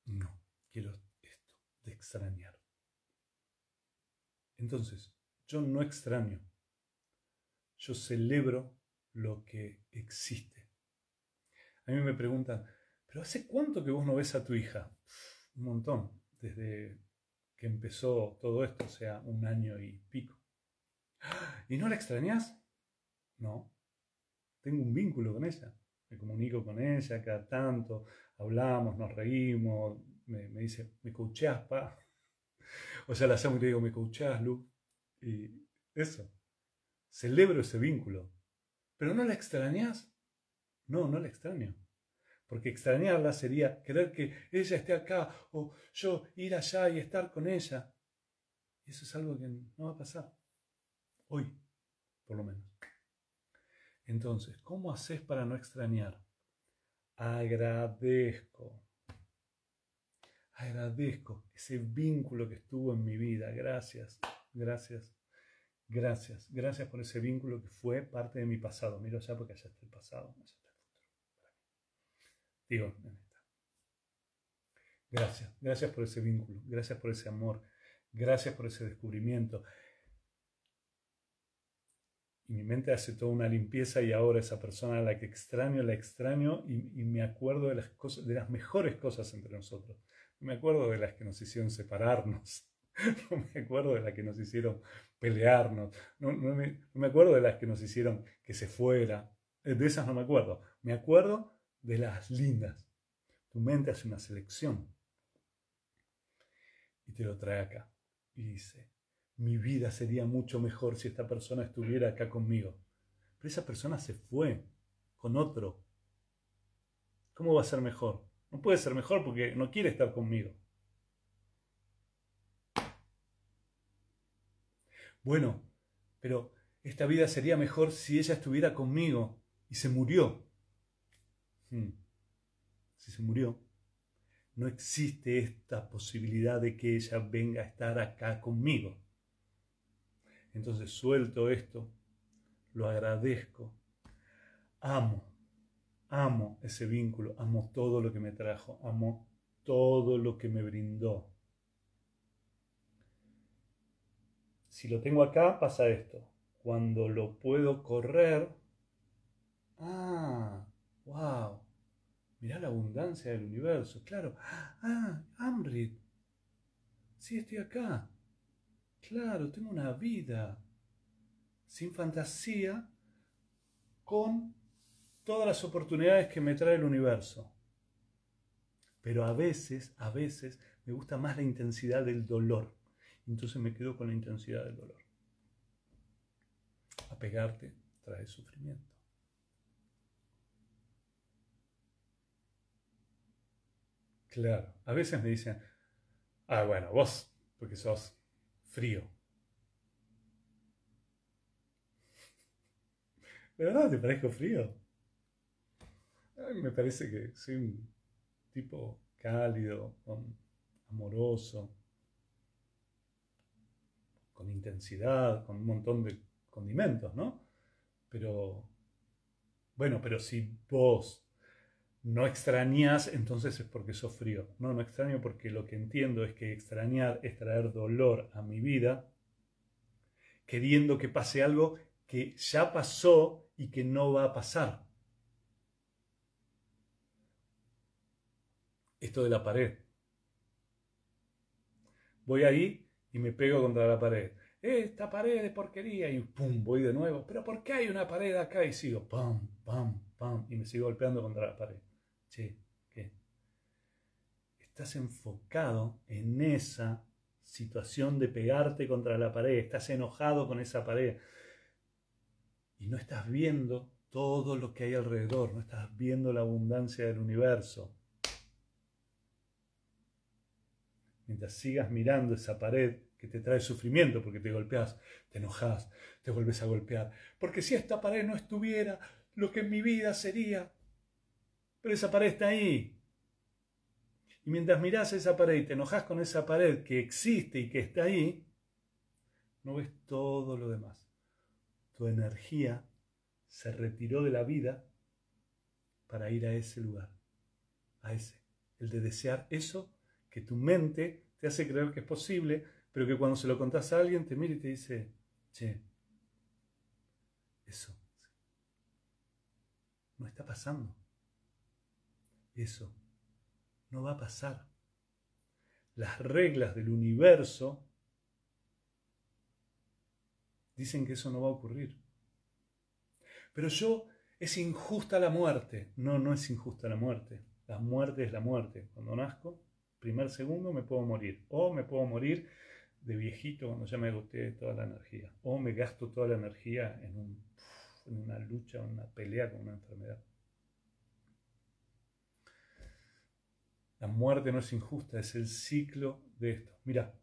No, quiero esto, de extrañar. Entonces, yo no extraño yo celebro lo que existe. A mí me preguntan, ¿pero hace cuánto que vos no ves a tu hija? Un montón, desde que empezó todo esto, o sea, un año y pico. ¿Y no la extrañas? No. Tengo un vínculo con ella. Me comunico con ella cada tanto, hablamos, nos reímos, me, dice, me coacheas, pa. O sea, la hacemos y le digo, me coacheas, Lu. Y eso. Celebro ese vínculo. ¿Pero no la extrañas? No, no la extraño. Porque extrañarla sería querer que ella esté acá o yo ir allá y estar con ella. Y eso es algo que no va a pasar. Hoy, por lo menos. Entonces, ¿cómo haces para no extrañar? Agradezco. Agradezco ese vínculo que estuvo en mi vida. Gracias, gracias, Gracias, gracias por ese vínculo que fue parte de mi pasado. Miro allá porque allá está el pasado, allá está el futuro. Digo, Gracias, gracias por ese vínculo, gracias por ese amor, gracias por ese descubrimiento. Y mi mente hace toda una limpieza y ahora esa persona a la que extraño, la extraño y, y me acuerdo de las, cosas, de las mejores cosas entre nosotros. Me acuerdo de las que nos hicieron separarnos no me acuerdo de las que nos hicieron pelearnos, no, me, acuerdo de las que nos hicieron que se fuera, eh, de esas no me acuerdo, me acuerdo de las lindas. Tu mente hace una selección y te lo trae acá y dice, mi vida sería mucho mejor si esta persona estuviera acá conmigo. Pero esa persona se fue con otro. ¿Cómo va a ser mejor? No puede ser mejor porque no quiere estar conmigo. bueno, pero esta vida sería mejor si ella estuviera conmigo y se murió. Hmm. Si se murió, no existe esta posibilidad de que ella venga a estar acá conmigo. Entonces suelto esto, lo agradezco, amo, amo ese vínculo, amo todo lo que me trajo, amo todo lo que me brindó. si lo tengo acá, pasa esto. Cuando lo puedo correr, ah, wow, mirá la abundancia del universo, claro, ah, Amrit, sí estoy acá, claro, tengo una vida sin fantasía con todas las oportunidades que me trae el universo. Pero a veces, a veces me gusta más la intensidad del dolor. Entonces me quedo con la intensidad del dolor. Apegarte trae sufrimiento. Claro, a veces me dicen, ah, bueno, vos, porque sos frío. ¿De verdad te parezco frío? Me parece que soy un tipo cálido, amoroso, con intensidad, con un montón de condimentos, ¿no? Pero, bueno, pero si vos no extrañas, entonces es porque sos. No, no extraño porque lo que entiendo es que extrañar es traer dolor a mi vida, queriendo que pase algo que ya pasó y que no va a pasar. Esto de la pared. Voy ahí y me pego contra la pared. Esta pared de porquería y pum, voy de nuevo. Pero ¿por qué hay una pared acá? Y sigo pam, pam, pam y me sigo golpeando contra la pared. Che, ¿qué? Estás enfocado en esa situación de pegarte contra la pared, estás enojado con esa pared y no estás viendo todo lo que hay alrededor, no estás viendo la abundancia del universo. Mientras sigas mirando esa pared que te trae sufrimiento porque te golpeas, te enojas, te vuelves a golpear. Porque si esta pared no estuviera, lo que en mi vida sería. Pero esa pared está ahí. Y mientras mirás esa pared y te enojas con esa pared que existe y que está ahí, no ves todo lo demás. Tu energía se retiró de la vida para ir a ese lugar, a ese, el de desear eso que tu mente te hace creer que es posible, pero que cuando se lo contás a alguien te mira y te dice, che, eso no está pasando. Eso no va a pasar. Las reglas del universo dicen que eso no va a ocurrir. Pero yo, es injusta la muerte. No, no es injusta la muerte. La muerte es la muerte. Cuando nazco, primer segundo me puedo morir. O me puedo morir de viejito cuando ya me agoté toda la energía. O me gasto toda la energía en, una lucha, en una pelea con una enfermedad. La muerte no es injusta, es el ciclo de esto. Mira,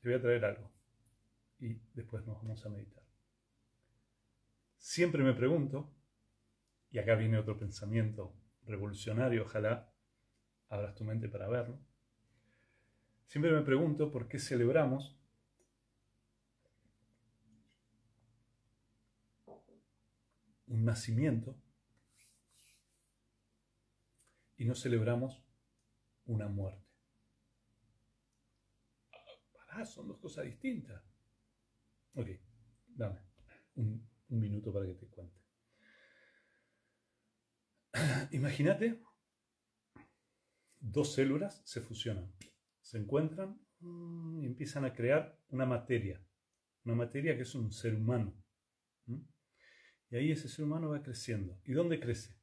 te voy a traer algo y después nos vamos a meditar. Siempre me pregunto, y acá viene otro pensamiento revolucionario, ojalá abras tu mente para verlo. Siempre me pregunto por qué celebramos un nacimiento y no celebramos una muerte. Son dos cosas distintas. Ok, dame un, minuto para que te cuente. Imagínate, dos células se fusionan, se encuentran mm, y empiezan a crear una materia, una materia que es un ser humano. Y ahí ese ser humano va creciendo. ¿Y dónde crece?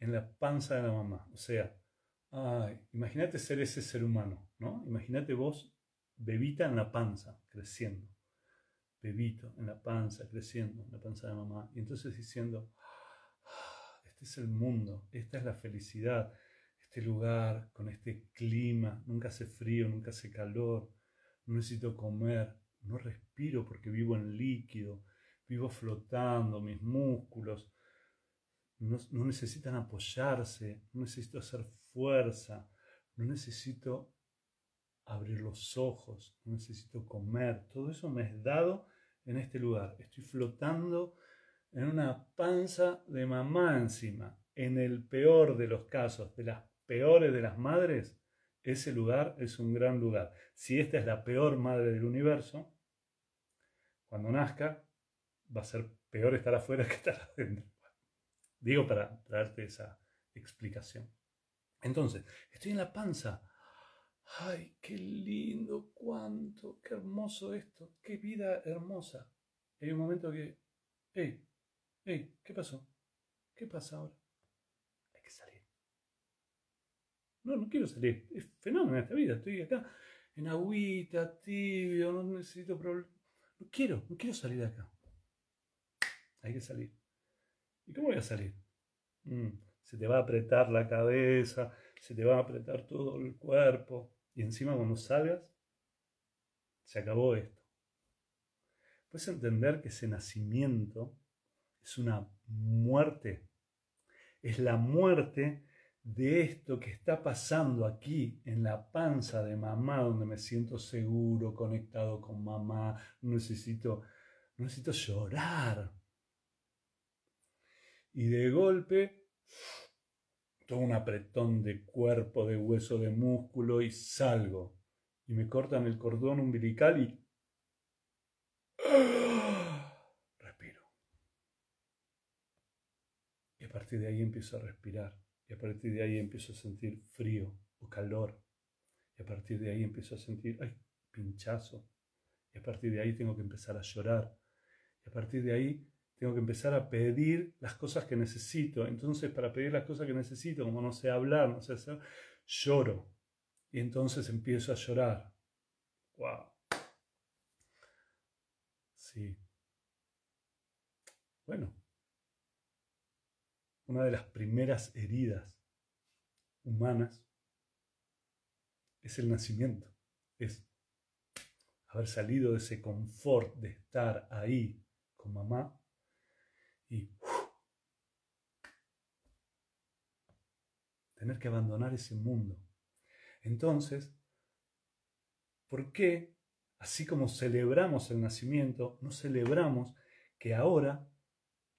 En la panza de la mamá. O sea, imagínate ser ese ser humano, ¿no? Imagínate vos, bebita en la panza, creciendo. Bebito en la panza, creciendo, en la panza de mamá. Y entonces diciendo, ah, este es el mundo, esta es la felicidad, este lugar con este clima, nunca hace frío, nunca hace calor, no necesito comer, no respiro porque vivo en líquido, vivo flotando, mis músculos no, no necesitan apoyarse, no necesito hacer fuerza, no necesito abrir los ojos, no necesito comer, todo eso me es dado en este lugar. Estoy flotando en una panza de mamá encima. En el peor de los casos, de las peores de las madres, ese lugar es un gran lugar. Si esta es la peor madre del universo, cuando nazca va a ser peor estar afuera que estar adentro. Digo para traerte esa explicación. Entonces, estoy en la panza. Ay, qué lindo, cuánto, qué hermoso esto, qué vida hermosa. hay un momento que, hey, hey, ¿qué pasó? ¿Qué pasa ahora? Hay que salir. No, no quiero salir. Es fenómeno esta vida. Estoy acá en agüita, tibio, no necesito problemas. No quiero, no quiero salir de acá. Hay que salir. ¿Y cómo voy a salir? Mm, se te va a apretar la cabeza, se te va a apretar todo el cuerpo. Y encima cuando salgas, se acabó esto. Puedes entender que ese nacimiento es una muerte. Es la muerte de esto que está pasando aquí en la panza de mamá, donde me siento seguro, conectado con mamá, necesito, necesito llorar. Y de golpe, todo un apretón de cuerpo, de hueso, de músculo y salgo. Y me cortan el cordón umbilical y... Respiro. Y a partir de ahí empiezo a respirar y a partir de ahí empiezo a sentir frío o calor. Y a partir de ahí empiezo a sentir, ay, pinchazo. Y a partir de ahí tengo que empezar a llorar. Y a partir de ahí tengo que empezar a pedir las cosas que necesito. Entonces, para pedir las cosas que necesito, como no sé hablar, no sé hacer, lloro. Y entonces empiezo a llorar. ¡Wow! Sí. Bueno, una de las primeras heridas humanas es el nacimiento, es haber salido de ese confort de estar ahí con mamá y tener que abandonar ese mundo. Entonces, ¿por qué, así como celebramos el nacimiento, no celebramos que ahora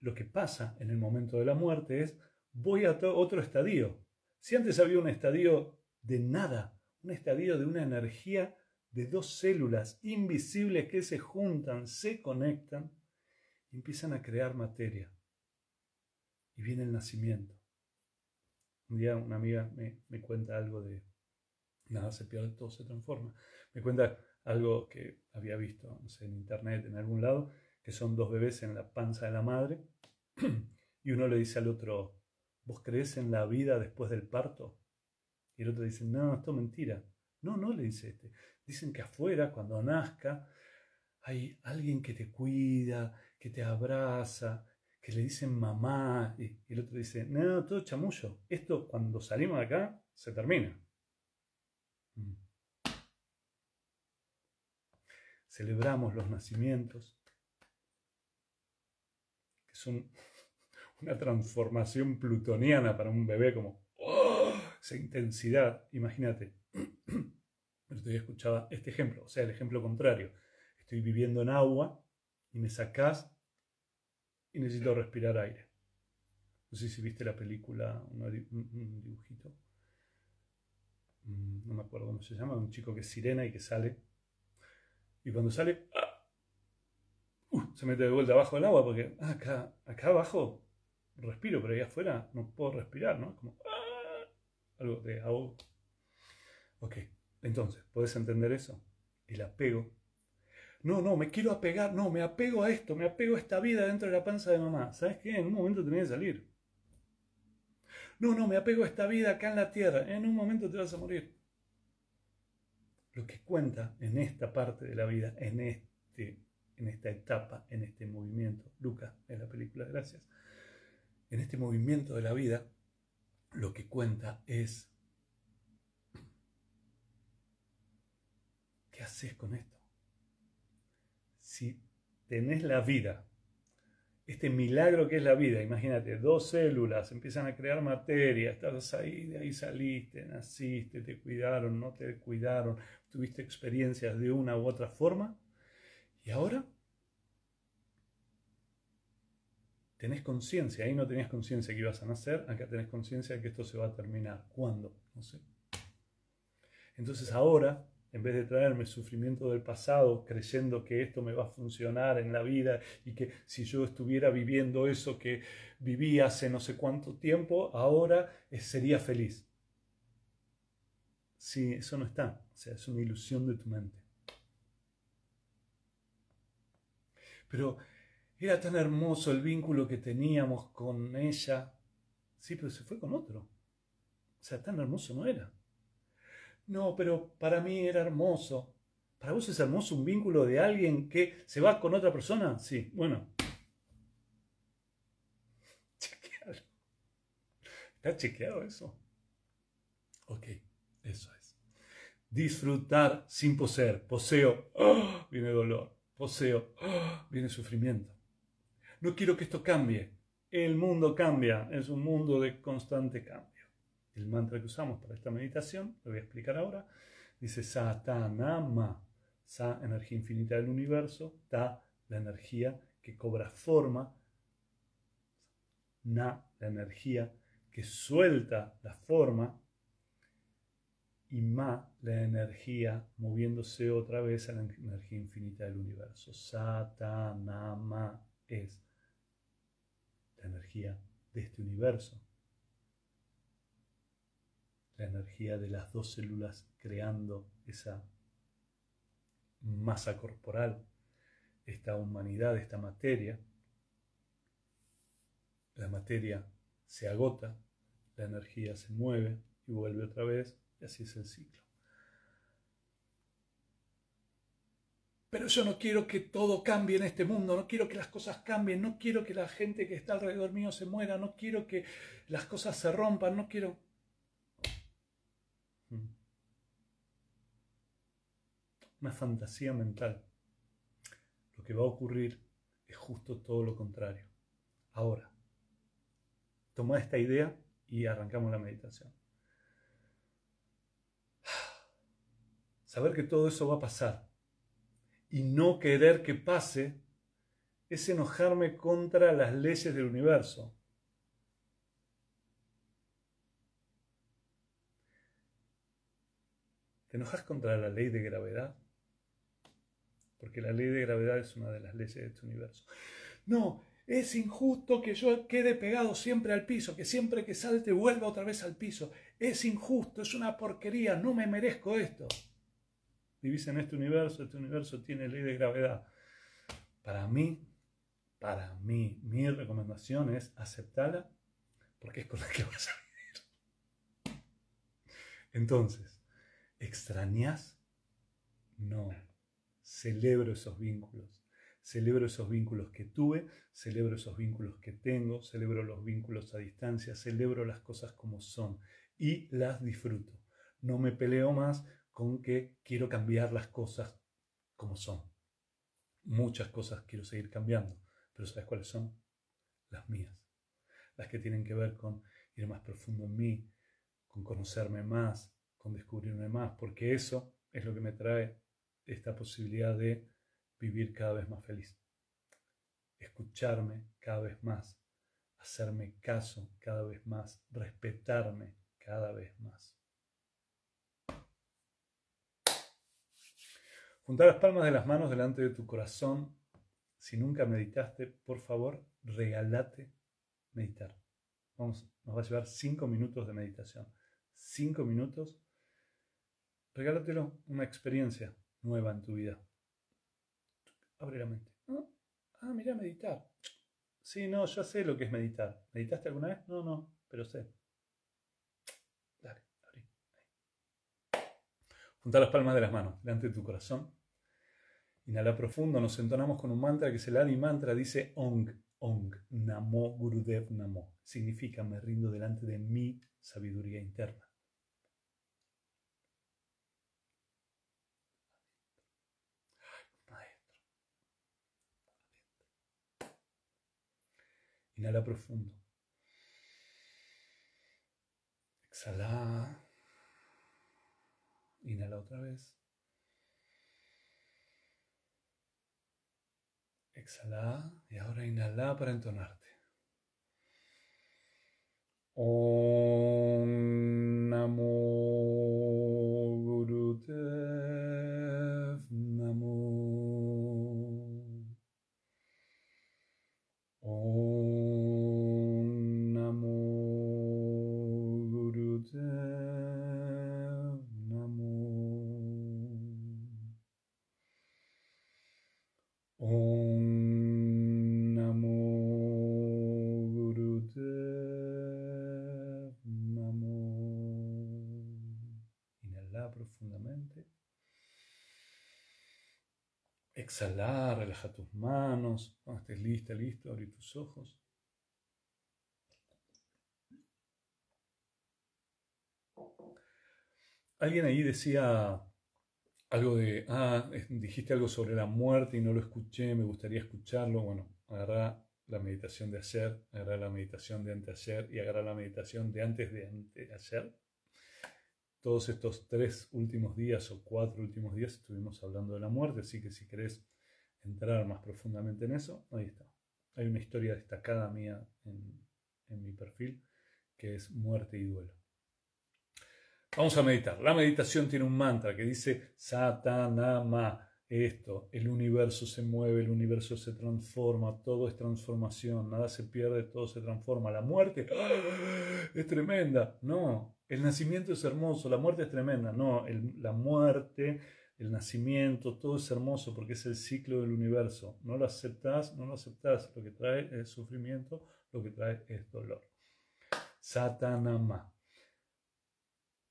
lo que pasa en el momento de la muerte es voy a otro estadio. Si antes había un estadio de nada, un estadio de una energía de dos células invisibles que se juntan, se conectan y empiezan a crear materia. Y viene el nacimiento. Un día una amiga me, cuenta algo de, nada se pierde, todo se transforma. Me cuenta algo que había visto en internet, en algún lado, que son dos bebés en la panza de la madre, y uno le dice al otro, ¿vos crees en la vida después del parto? Y el otro dice, no, esto es mentira. No, no, le dice este. Dicen que afuera, cuando nazca, hay alguien que te cuida, que te abraza, que le dicen mamá, y, el otro dice, no, todo chamullo. Esto cuando salimos de acá, se termina. Mm. Celebramos los nacimientos, son una transformación plutoniana para un bebé, como ¡oh! esa intensidad. Imagínate, el escuchaba este ejemplo, o sea, el ejemplo contrario. Estoy viviendo en agua y me sacás y necesito respirar aire. No sé si viste la película, un dibujito. Mm, no me acuerdo cómo se llama, un chico que es sirena y que sale. Y cuando sale, se mete de vuelta abajo del agua porque ah, acá, acá abajo respiro, pero ahí afuera no puedo respirar, ¿no? Como ah, algo de agua. Ok, entonces, ¿puedes entender eso? El apego. No, no, me quiero apegar, no, me apego a esto, me apego a esta vida dentro de la panza de mamá. ¿Sabes qué? En un momento tenés que salir. No, no, me apego a esta vida acá en la tierra. En un momento te vas a morir. Lo que cuenta en esta parte de la vida, en este en esta etapa, en este movimiento. Lucas, en la película, gracias. En este movimiento de la vida, lo que cuenta es, ¿qué haces con esto? Si tenés la vida, este milagro que es la vida, imagínate, dos células empiezan a crear materia, estás ahí, de ahí saliste, naciste, te cuidaron, no te cuidaron, tuviste experiencias de una u otra forma, y ahora tenés conciencia, ahí no tenías conciencia que ibas a nacer, acá tenés conciencia de que esto se va a terminar. ¿Cuándo? No sé. Entonces ahora, en vez de traerme sufrimiento del pasado, creyendo que esto me va a funcionar en la vida y que si yo estuviera viviendo eso que viví hace no sé cuánto tiempo, ahora sería feliz. Sí, eso no está. O sea, es una ilusión de tu mente. Pero era tan hermoso el vínculo que teníamos con ella. Sí, pero se fue con otro. O sea, tan hermoso no era. No, pero para mí era hermoso. ¿Para vos es hermoso un vínculo de alguien que se va con otra persona? Sí, bueno. Chequeado. ¿Está chequeado eso? Ok, eso es. Disfrutar sin poseer. Poseo, viene dolor poseo, viene sufrimiento. No quiero que esto cambie. El mundo cambia, es un mundo de constante cambio. El mantra que usamos para esta meditación, lo voy a explicar ahora, dice Satanama, Sa, energía infinita del universo, Ta, la energía que cobra forma, Na, la energía que suelta la forma, y Ma, la energía moviéndose otra vez a la energía infinita del universo. Satanama es la energía de este universo, la energía de las dos células creando esa masa corporal, esta humanidad, esta materia. La materia se agota, la energía se mueve y vuelve otra vez, y así es el ciclo. Pero yo no quiero que todo cambie en este mundo, no quiero que las cosas cambien, no quiero que la gente que está alrededor mío se muera, no quiero que las cosas se rompan, no quiero... Mm. Una fantasía mental. Lo que va a ocurrir es justo todo lo contrario. Ahora, toma esta idea y arrancamos la meditación. Saber que todo eso va a pasar y no querer que pase es enojarme contra las leyes del universo. ¿Te enojas contra la ley de gravedad? Porque la ley de gravedad es una de las leyes de este universo. No, es injusto que yo quede pegado siempre al piso, que siempre que salte vuelva otra vez al piso. Es injusto, es una porquería, no me merezco esto vivís en este universo, este universo tiene ley de gravedad. Para mí, para mí, mi recomendación es aceptarla porque es con la que vas a vivir. Entonces, ¿extrañas? No. Celebro esos vínculos. Celebro esos vínculos que tuve, celebro esos vínculos que tengo, celebro los vínculos a distancia, celebro las cosas como son y las disfruto. No me peleo más con que quiero cambiar las cosas como son. Muchas cosas quiero seguir cambiando, pero ¿sabes cuáles son? Las mías. Las que tienen que ver con ir más profundo en mí, con conocerme más, con descubrirme más, porque eso es lo que me trae esta posibilidad de vivir cada vez más feliz. Escucharme cada vez más, hacerme caso cada vez más, respetarme cada vez más. Juntar las palmas de las manos delante de tu corazón. Si nunca meditaste, por favor, regálate meditar. Vamos, nos va a llevar cinco minutos de meditación. Cinco minutos. Regálatelo, una experiencia nueva en tu vida. Abre la mente. Ah, mira, meditar. Sí, no, ya sé lo que es meditar. ¿Meditaste alguna vez? No, no, pero sé. Junta las palmas de las manos delante de tu corazón. Inhala profundo, nos entonamos con un mantra que es el Adi Mantra, dice Ong, Ong, Namo Gurudev Namo. Significa me rindo delante de mi sabiduría interna. Inhala profundo. Exhala. Inhala otra vez. Exhala y ahora inhala para entonarte. Om Namo Exhala, relaja tus manos. Cuando estés lista, listo, abre tus ojos. Alguien ahí decía algo de, ah, dijiste algo sobre la muerte y no lo escuché, me gustaría escucharlo. Bueno, agarra la meditación de ayer, agarrar la meditación de anteayer y agarrar la meditación de antes de anteayer. Todos estos tres últimos días o cuatro últimos días estuvimos hablando de la muerte, así que si querés entrar más profundamente en eso, ahí está. Hay una historia destacada mía en, mi perfil que es muerte y duelo. Vamos a meditar. La meditación tiene un mantra que dice Satanama. Esto, el universo se mueve, el universo se transforma, todo es transformación, nada se pierde, todo se transforma. La muerte ¡ah! es tremenda. No, el nacimiento es hermoso, la muerte es tremenda. No, la muerte, el nacimiento, todo es hermoso porque es el ciclo del universo. No lo aceptas, no lo aceptas. Lo que trae es sufrimiento, lo que trae es dolor. Satanama.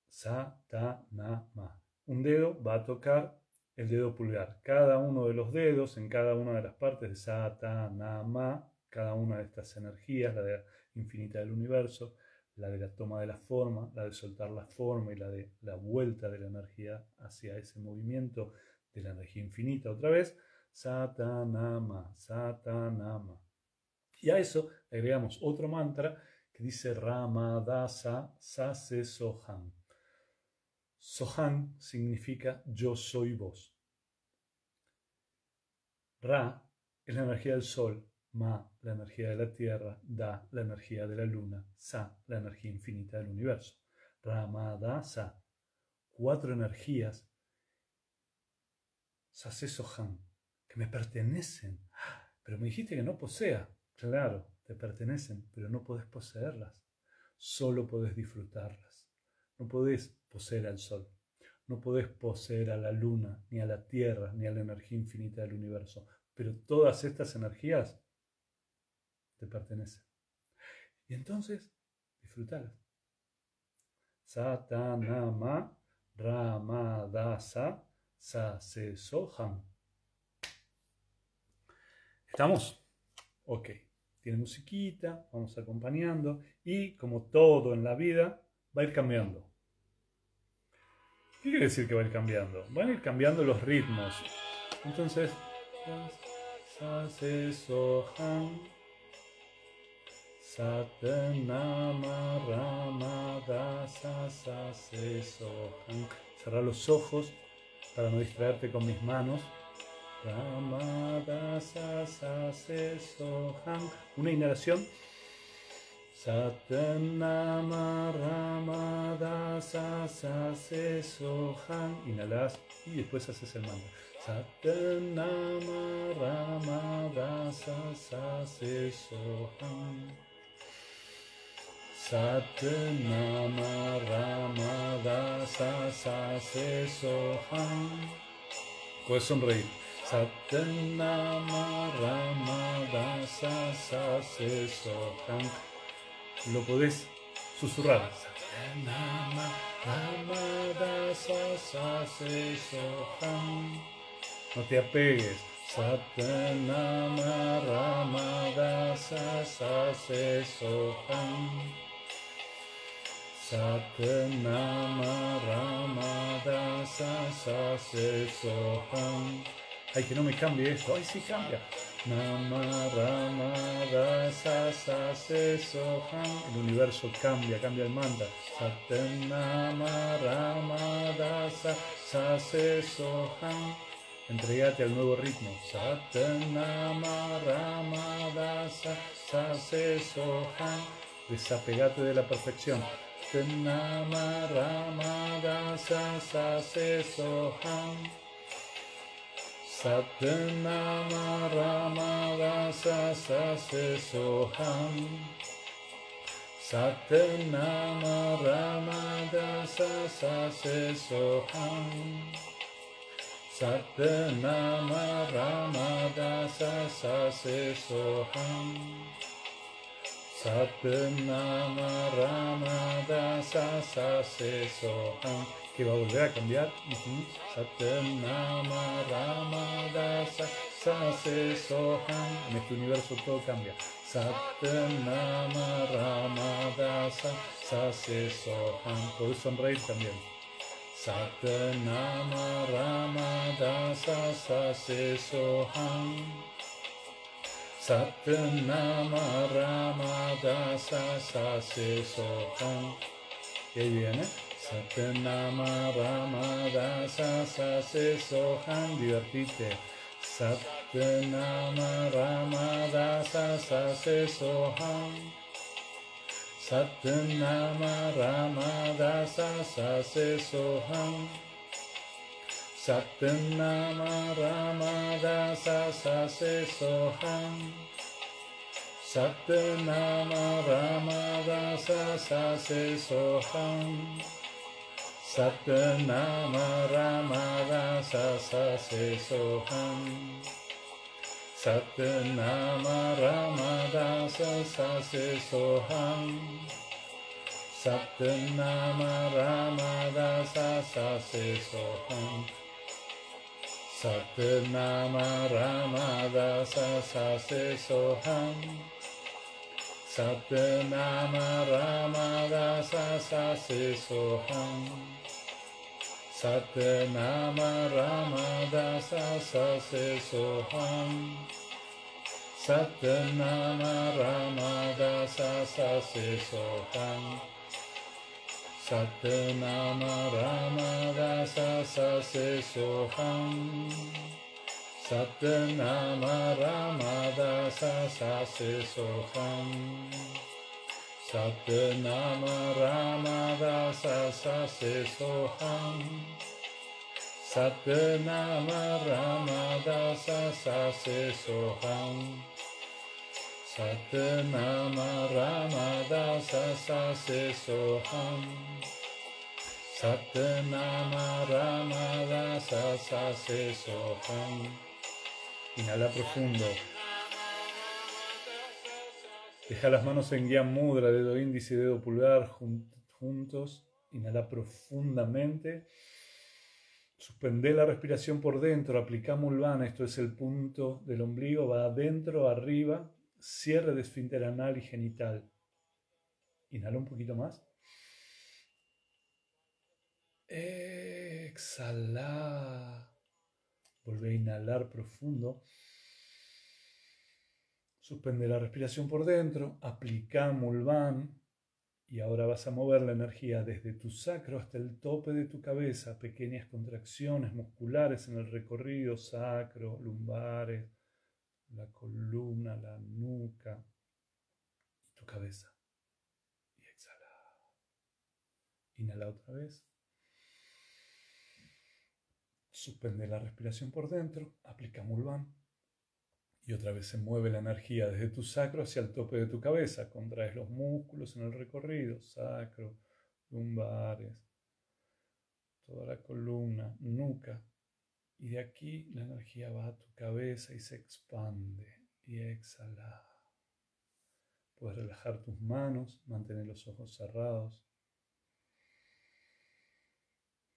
Satanama. Un dedo va a tocar el dedo pulgar. Cada uno de los dedos en cada una de las partes de Satanama, cada una de estas energías, la de infinita del universo, la de la toma de la forma, la de soltar la forma y la de la vuelta de la energía hacia ese movimiento de la energía infinita otra vez, Satanama, Satanama. Y a eso agregamos otro mantra que dice Ramadasa Sase Sohan. Sohan significa yo soy vos. Ra es la energía del sol, Ma la energía de la tierra, Da la energía de la luna, Sa la energía infinita del universo. Ramadasa, cuatro energías, Sase Sohan, que me pertenecen. Pero me dijiste que no posea. Claro, te pertenecen, pero no podés poseerlas. Solo podés disfrutarlas. No podés poseer al sol. No podés poseer a la luna, ni a la tierra, ni a la energía infinita del universo. Pero todas estas energías te pertenecen. Y entonces, disfrutalas. Satanama Ramadasa Sasesoham. ¿Estamos? Ok. Tiene musiquita, vamos acompañando y como todo en la vida va a ir cambiando. ¿Qué quiere decir que va a ir cambiando? Van a ir cambiando los ritmos. Entonces, Cerrar los ojos para no distraerte con mis manos. Una inhalación. Satanama Ramada Sase Sohan. Inhalas y después haces el mantra. Satanama Ramada Sase Sohan. Satanama Ramada Sase Sohan. Puedes sonreír. Satanama Ramada Sase Sohan lo podés susurrar. No te apegues. Satanama Ramadasa Sase Soham. Satanama Ramadasa Soham. Ay, que no me cambie esto. Ay, sí cambia. Nama Rama Dasa Sase Soham. El universo cambia, cambia el manda. Satanama Rama Dasa Sase Soham. Entregate al nuevo ritmo. Satanama Rama Dasa Sase Soham. Desapegate de la perfección. Satanama Rama Dasa Sase Soham. Satanama Ramadasa Sase Soham Satanama Ramadasa Sase Soham Satanama Ramadasa Sase Soham Satanama Ramadasa Sase Soham que va a volver a cambiar. Satanama Ramadasa Sase Soham. En este universo todo cambia. Satanama Ramadasa Sase Soham. Podés sonreír también. Satanama Ramadasa Sase. Satnama Ramadasa Sase Soham. Y viene. Satnama Ramadasa Sase Soham. Divertite. Satnama Ramadasa Sase Soham. Satnama Ramadasa Sase Soham. Satnama Ramadasa Sase Soham Satnama Ramadasa Sase Soham Satnama Ramadasa Sase Soham Satnama Ramadasa Sase Soham Satnama Ramadasa Sase Soham Sat Nama Ramadasa Sase Soham Sat Nama Ramadasa Sase Soham Sat Nama Ramadasa Sase Soham Sat Nama Ramadasa Sase Soham Soham Satnam Ramadasa Sase Soham Satnam Ramadasa Sase Soham Satnam Ramadasa Sase Soham Satnam Ramadasa Sase Soham Satnama Ramadasa Sase Soham Satnama Ramadasa Sase Soham Inhala profundo. Deja las manos en guía mudra, dedo índice y dedo pulgar juntos. Inhala profundamente. Suspende la respiración por dentro. Aplicamos Mulvana. Esto es el punto del ombligo. Va adentro, arriba. Cierre de esfínter anal y genital. Inhala un poquito más. Exhala. Vuelve a inhalar profundo. Suspende la respiración por dentro. Aplica Mulvan. Y ahora vas a mover la energía desde tu sacro hasta el tope de tu cabeza. Pequeñas contracciones musculares en el recorrido sacro, lumbares, la columna, la nuca y tu cabeza. Y exhala. Inhala otra vez. Suspende la respiración por dentro, aplica Mulvan y otra vez se mueve la energía desde tu sacro hacia el tope de tu cabeza. Contraes los músculos en el recorrido, sacro, lumbares, toda la columna, nuca. Y de aquí la energía va a tu cabeza y se expande y exhala. Puedes relajar tus manos, mantener los ojos cerrados.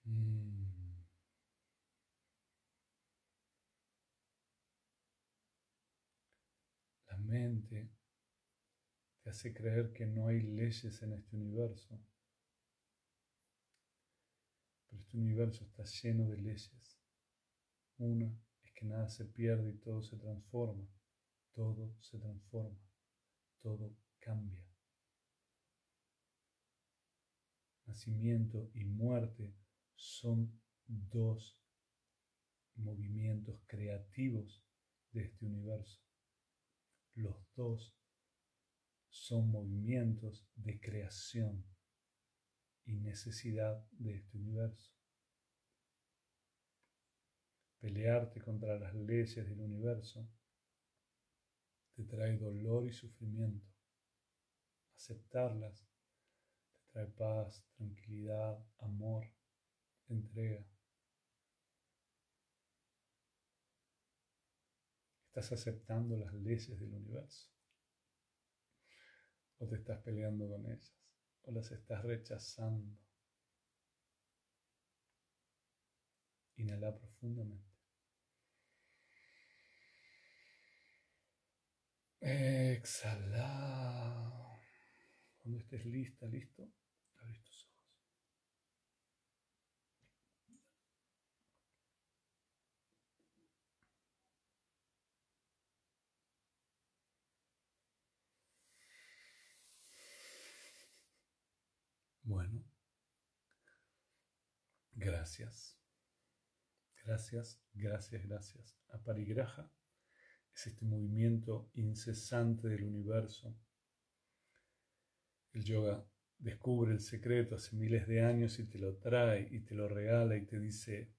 Mm. mente te hace creer que no hay leyes en este universo. Pero este universo está lleno de leyes. Una es que nada se pierde y todo se transforma. Todo se transforma. Todo cambia. Nacimiento y muerte son dos movimientos creativos de este universo. Los dos son movimientos de creación y necesidad de este universo. Pelearte contra las leyes del universo te trae dolor y sufrimiento. Aceptarlas te trae paz, tranquilidad, amor, entrega. ¿Estás aceptando las leyes del universo? ¿O te estás peleando con ellas? ¿O las estás rechazando? Inhala profundamente. Exhala. Cuando estés lista, listo, abre tus ojos. Bueno, gracias. Gracias, gracias, gracias a Parigraja es este movimiento incesante del universo. El yoga descubre el secreto hace miles de años y te lo trae y te lo regala y te dice,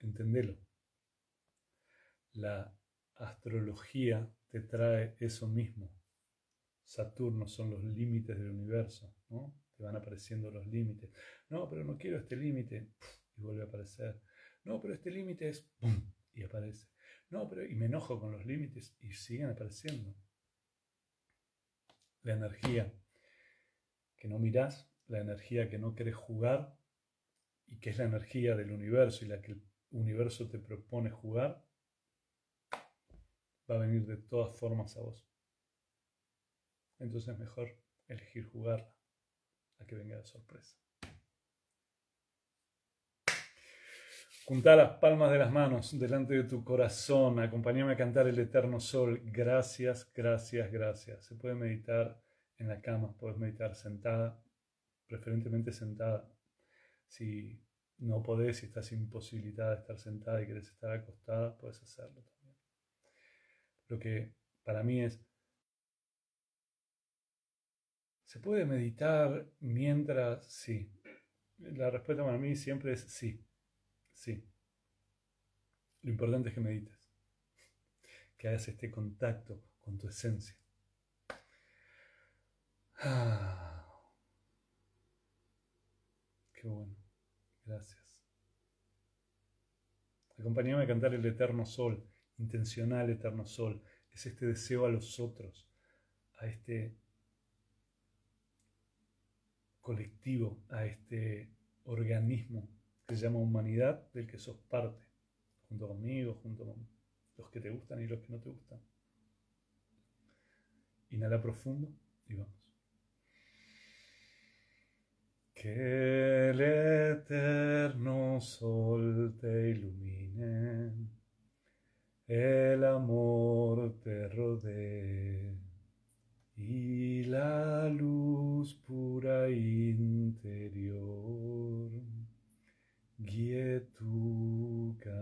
entendelo. La astrología te trae eso mismo. Saturno son los límites del universo, ¿no? Te van apareciendo los límites. No, pero no quiero este límite. Y vuelve a aparecer. No, pero este límite es... ¡pum! Y aparece. No, pero... Y me enojo con los límites y siguen apareciendo. La energía que no mirás, la energía que no querés jugar y que es la energía del universo y la que el universo te propone jugar, va a venir de todas formas a vos. Entonces es mejor elegir jugarla a que venga de sorpresa. Junta las palmas de las manos delante de tu corazón. Acompáñame a cantar el eterno sol. Gracias, gracias, gracias. Se puede meditar en la cama, puedes meditar sentada, preferentemente sentada. Si no podés, si estás imposibilitada de estar sentada y quieres estar acostada, puedes hacerlo también. Lo que para mí es ¿Se puede meditar mientras? Sí. La respuesta para mí siempre es sí. Sí. Lo importante es que medites. Que hagas este contacto con tu esencia. Ah. Qué bueno. Gracias. Acompáñame a cantar el eterno sol, intencional eterno sol. Es este deseo a los otros, a este colectivo, a este organismo que se llama humanidad, del que sos parte, junto conmigo, junto con los que te gustan y los que no te gustan. Inhala profundo y vamos. Que el eterno sol te ilumine, el amor te rodee y la luz pura interior Gietuka.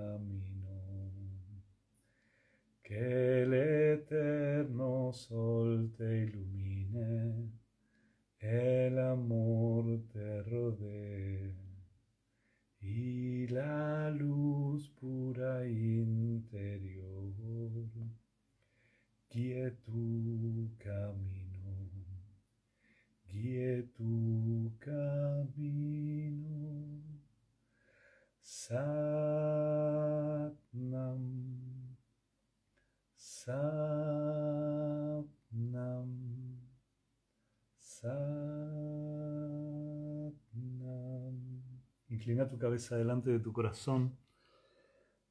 Inclina tu cabeza delante de tu corazón.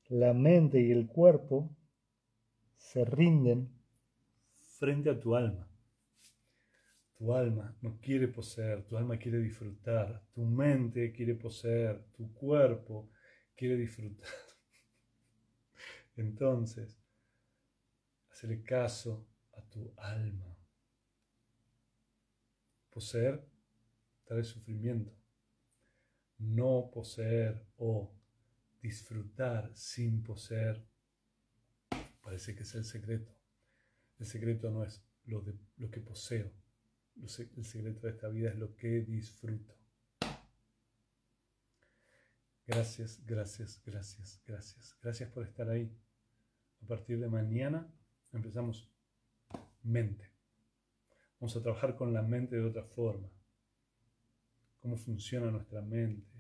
La mente y el cuerpo se rinden frente a tu alma. Tu alma no quiere poseer, tu alma quiere disfrutar, tu mente quiere poseer, tu cuerpo quiere disfrutar. Entonces, hacerle caso a tu alma. Poseer trae sufrimiento. No poseer o disfrutar sin poseer parece que es el secreto. El secreto no es lo, de, lo que poseo. El secreto de esta vida es lo que disfruto. Gracias, gracias, gracias, gracias. Gracias por estar ahí. A partir de mañana empezamos mente. Vamos a trabajar con la mente de otra forma. Cómo funciona nuestra mente.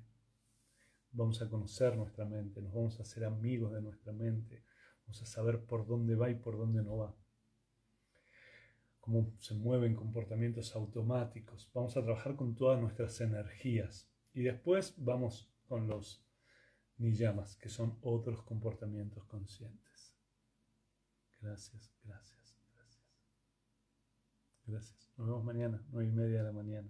Vamos a conocer nuestra mente. Nos vamos a hacer amigos de nuestra mente. Vamos a saber por dónde va y por dónde no va cómo se mueven comportamientos automáticos. Vamos a trabajar con todas nuestras energías. Y después vamos con los niyamas, que son otros comportamientos conscientes. Gracias, gracias, gracias. Gracias. Nos vemos mañana, nueve y media de la mañana.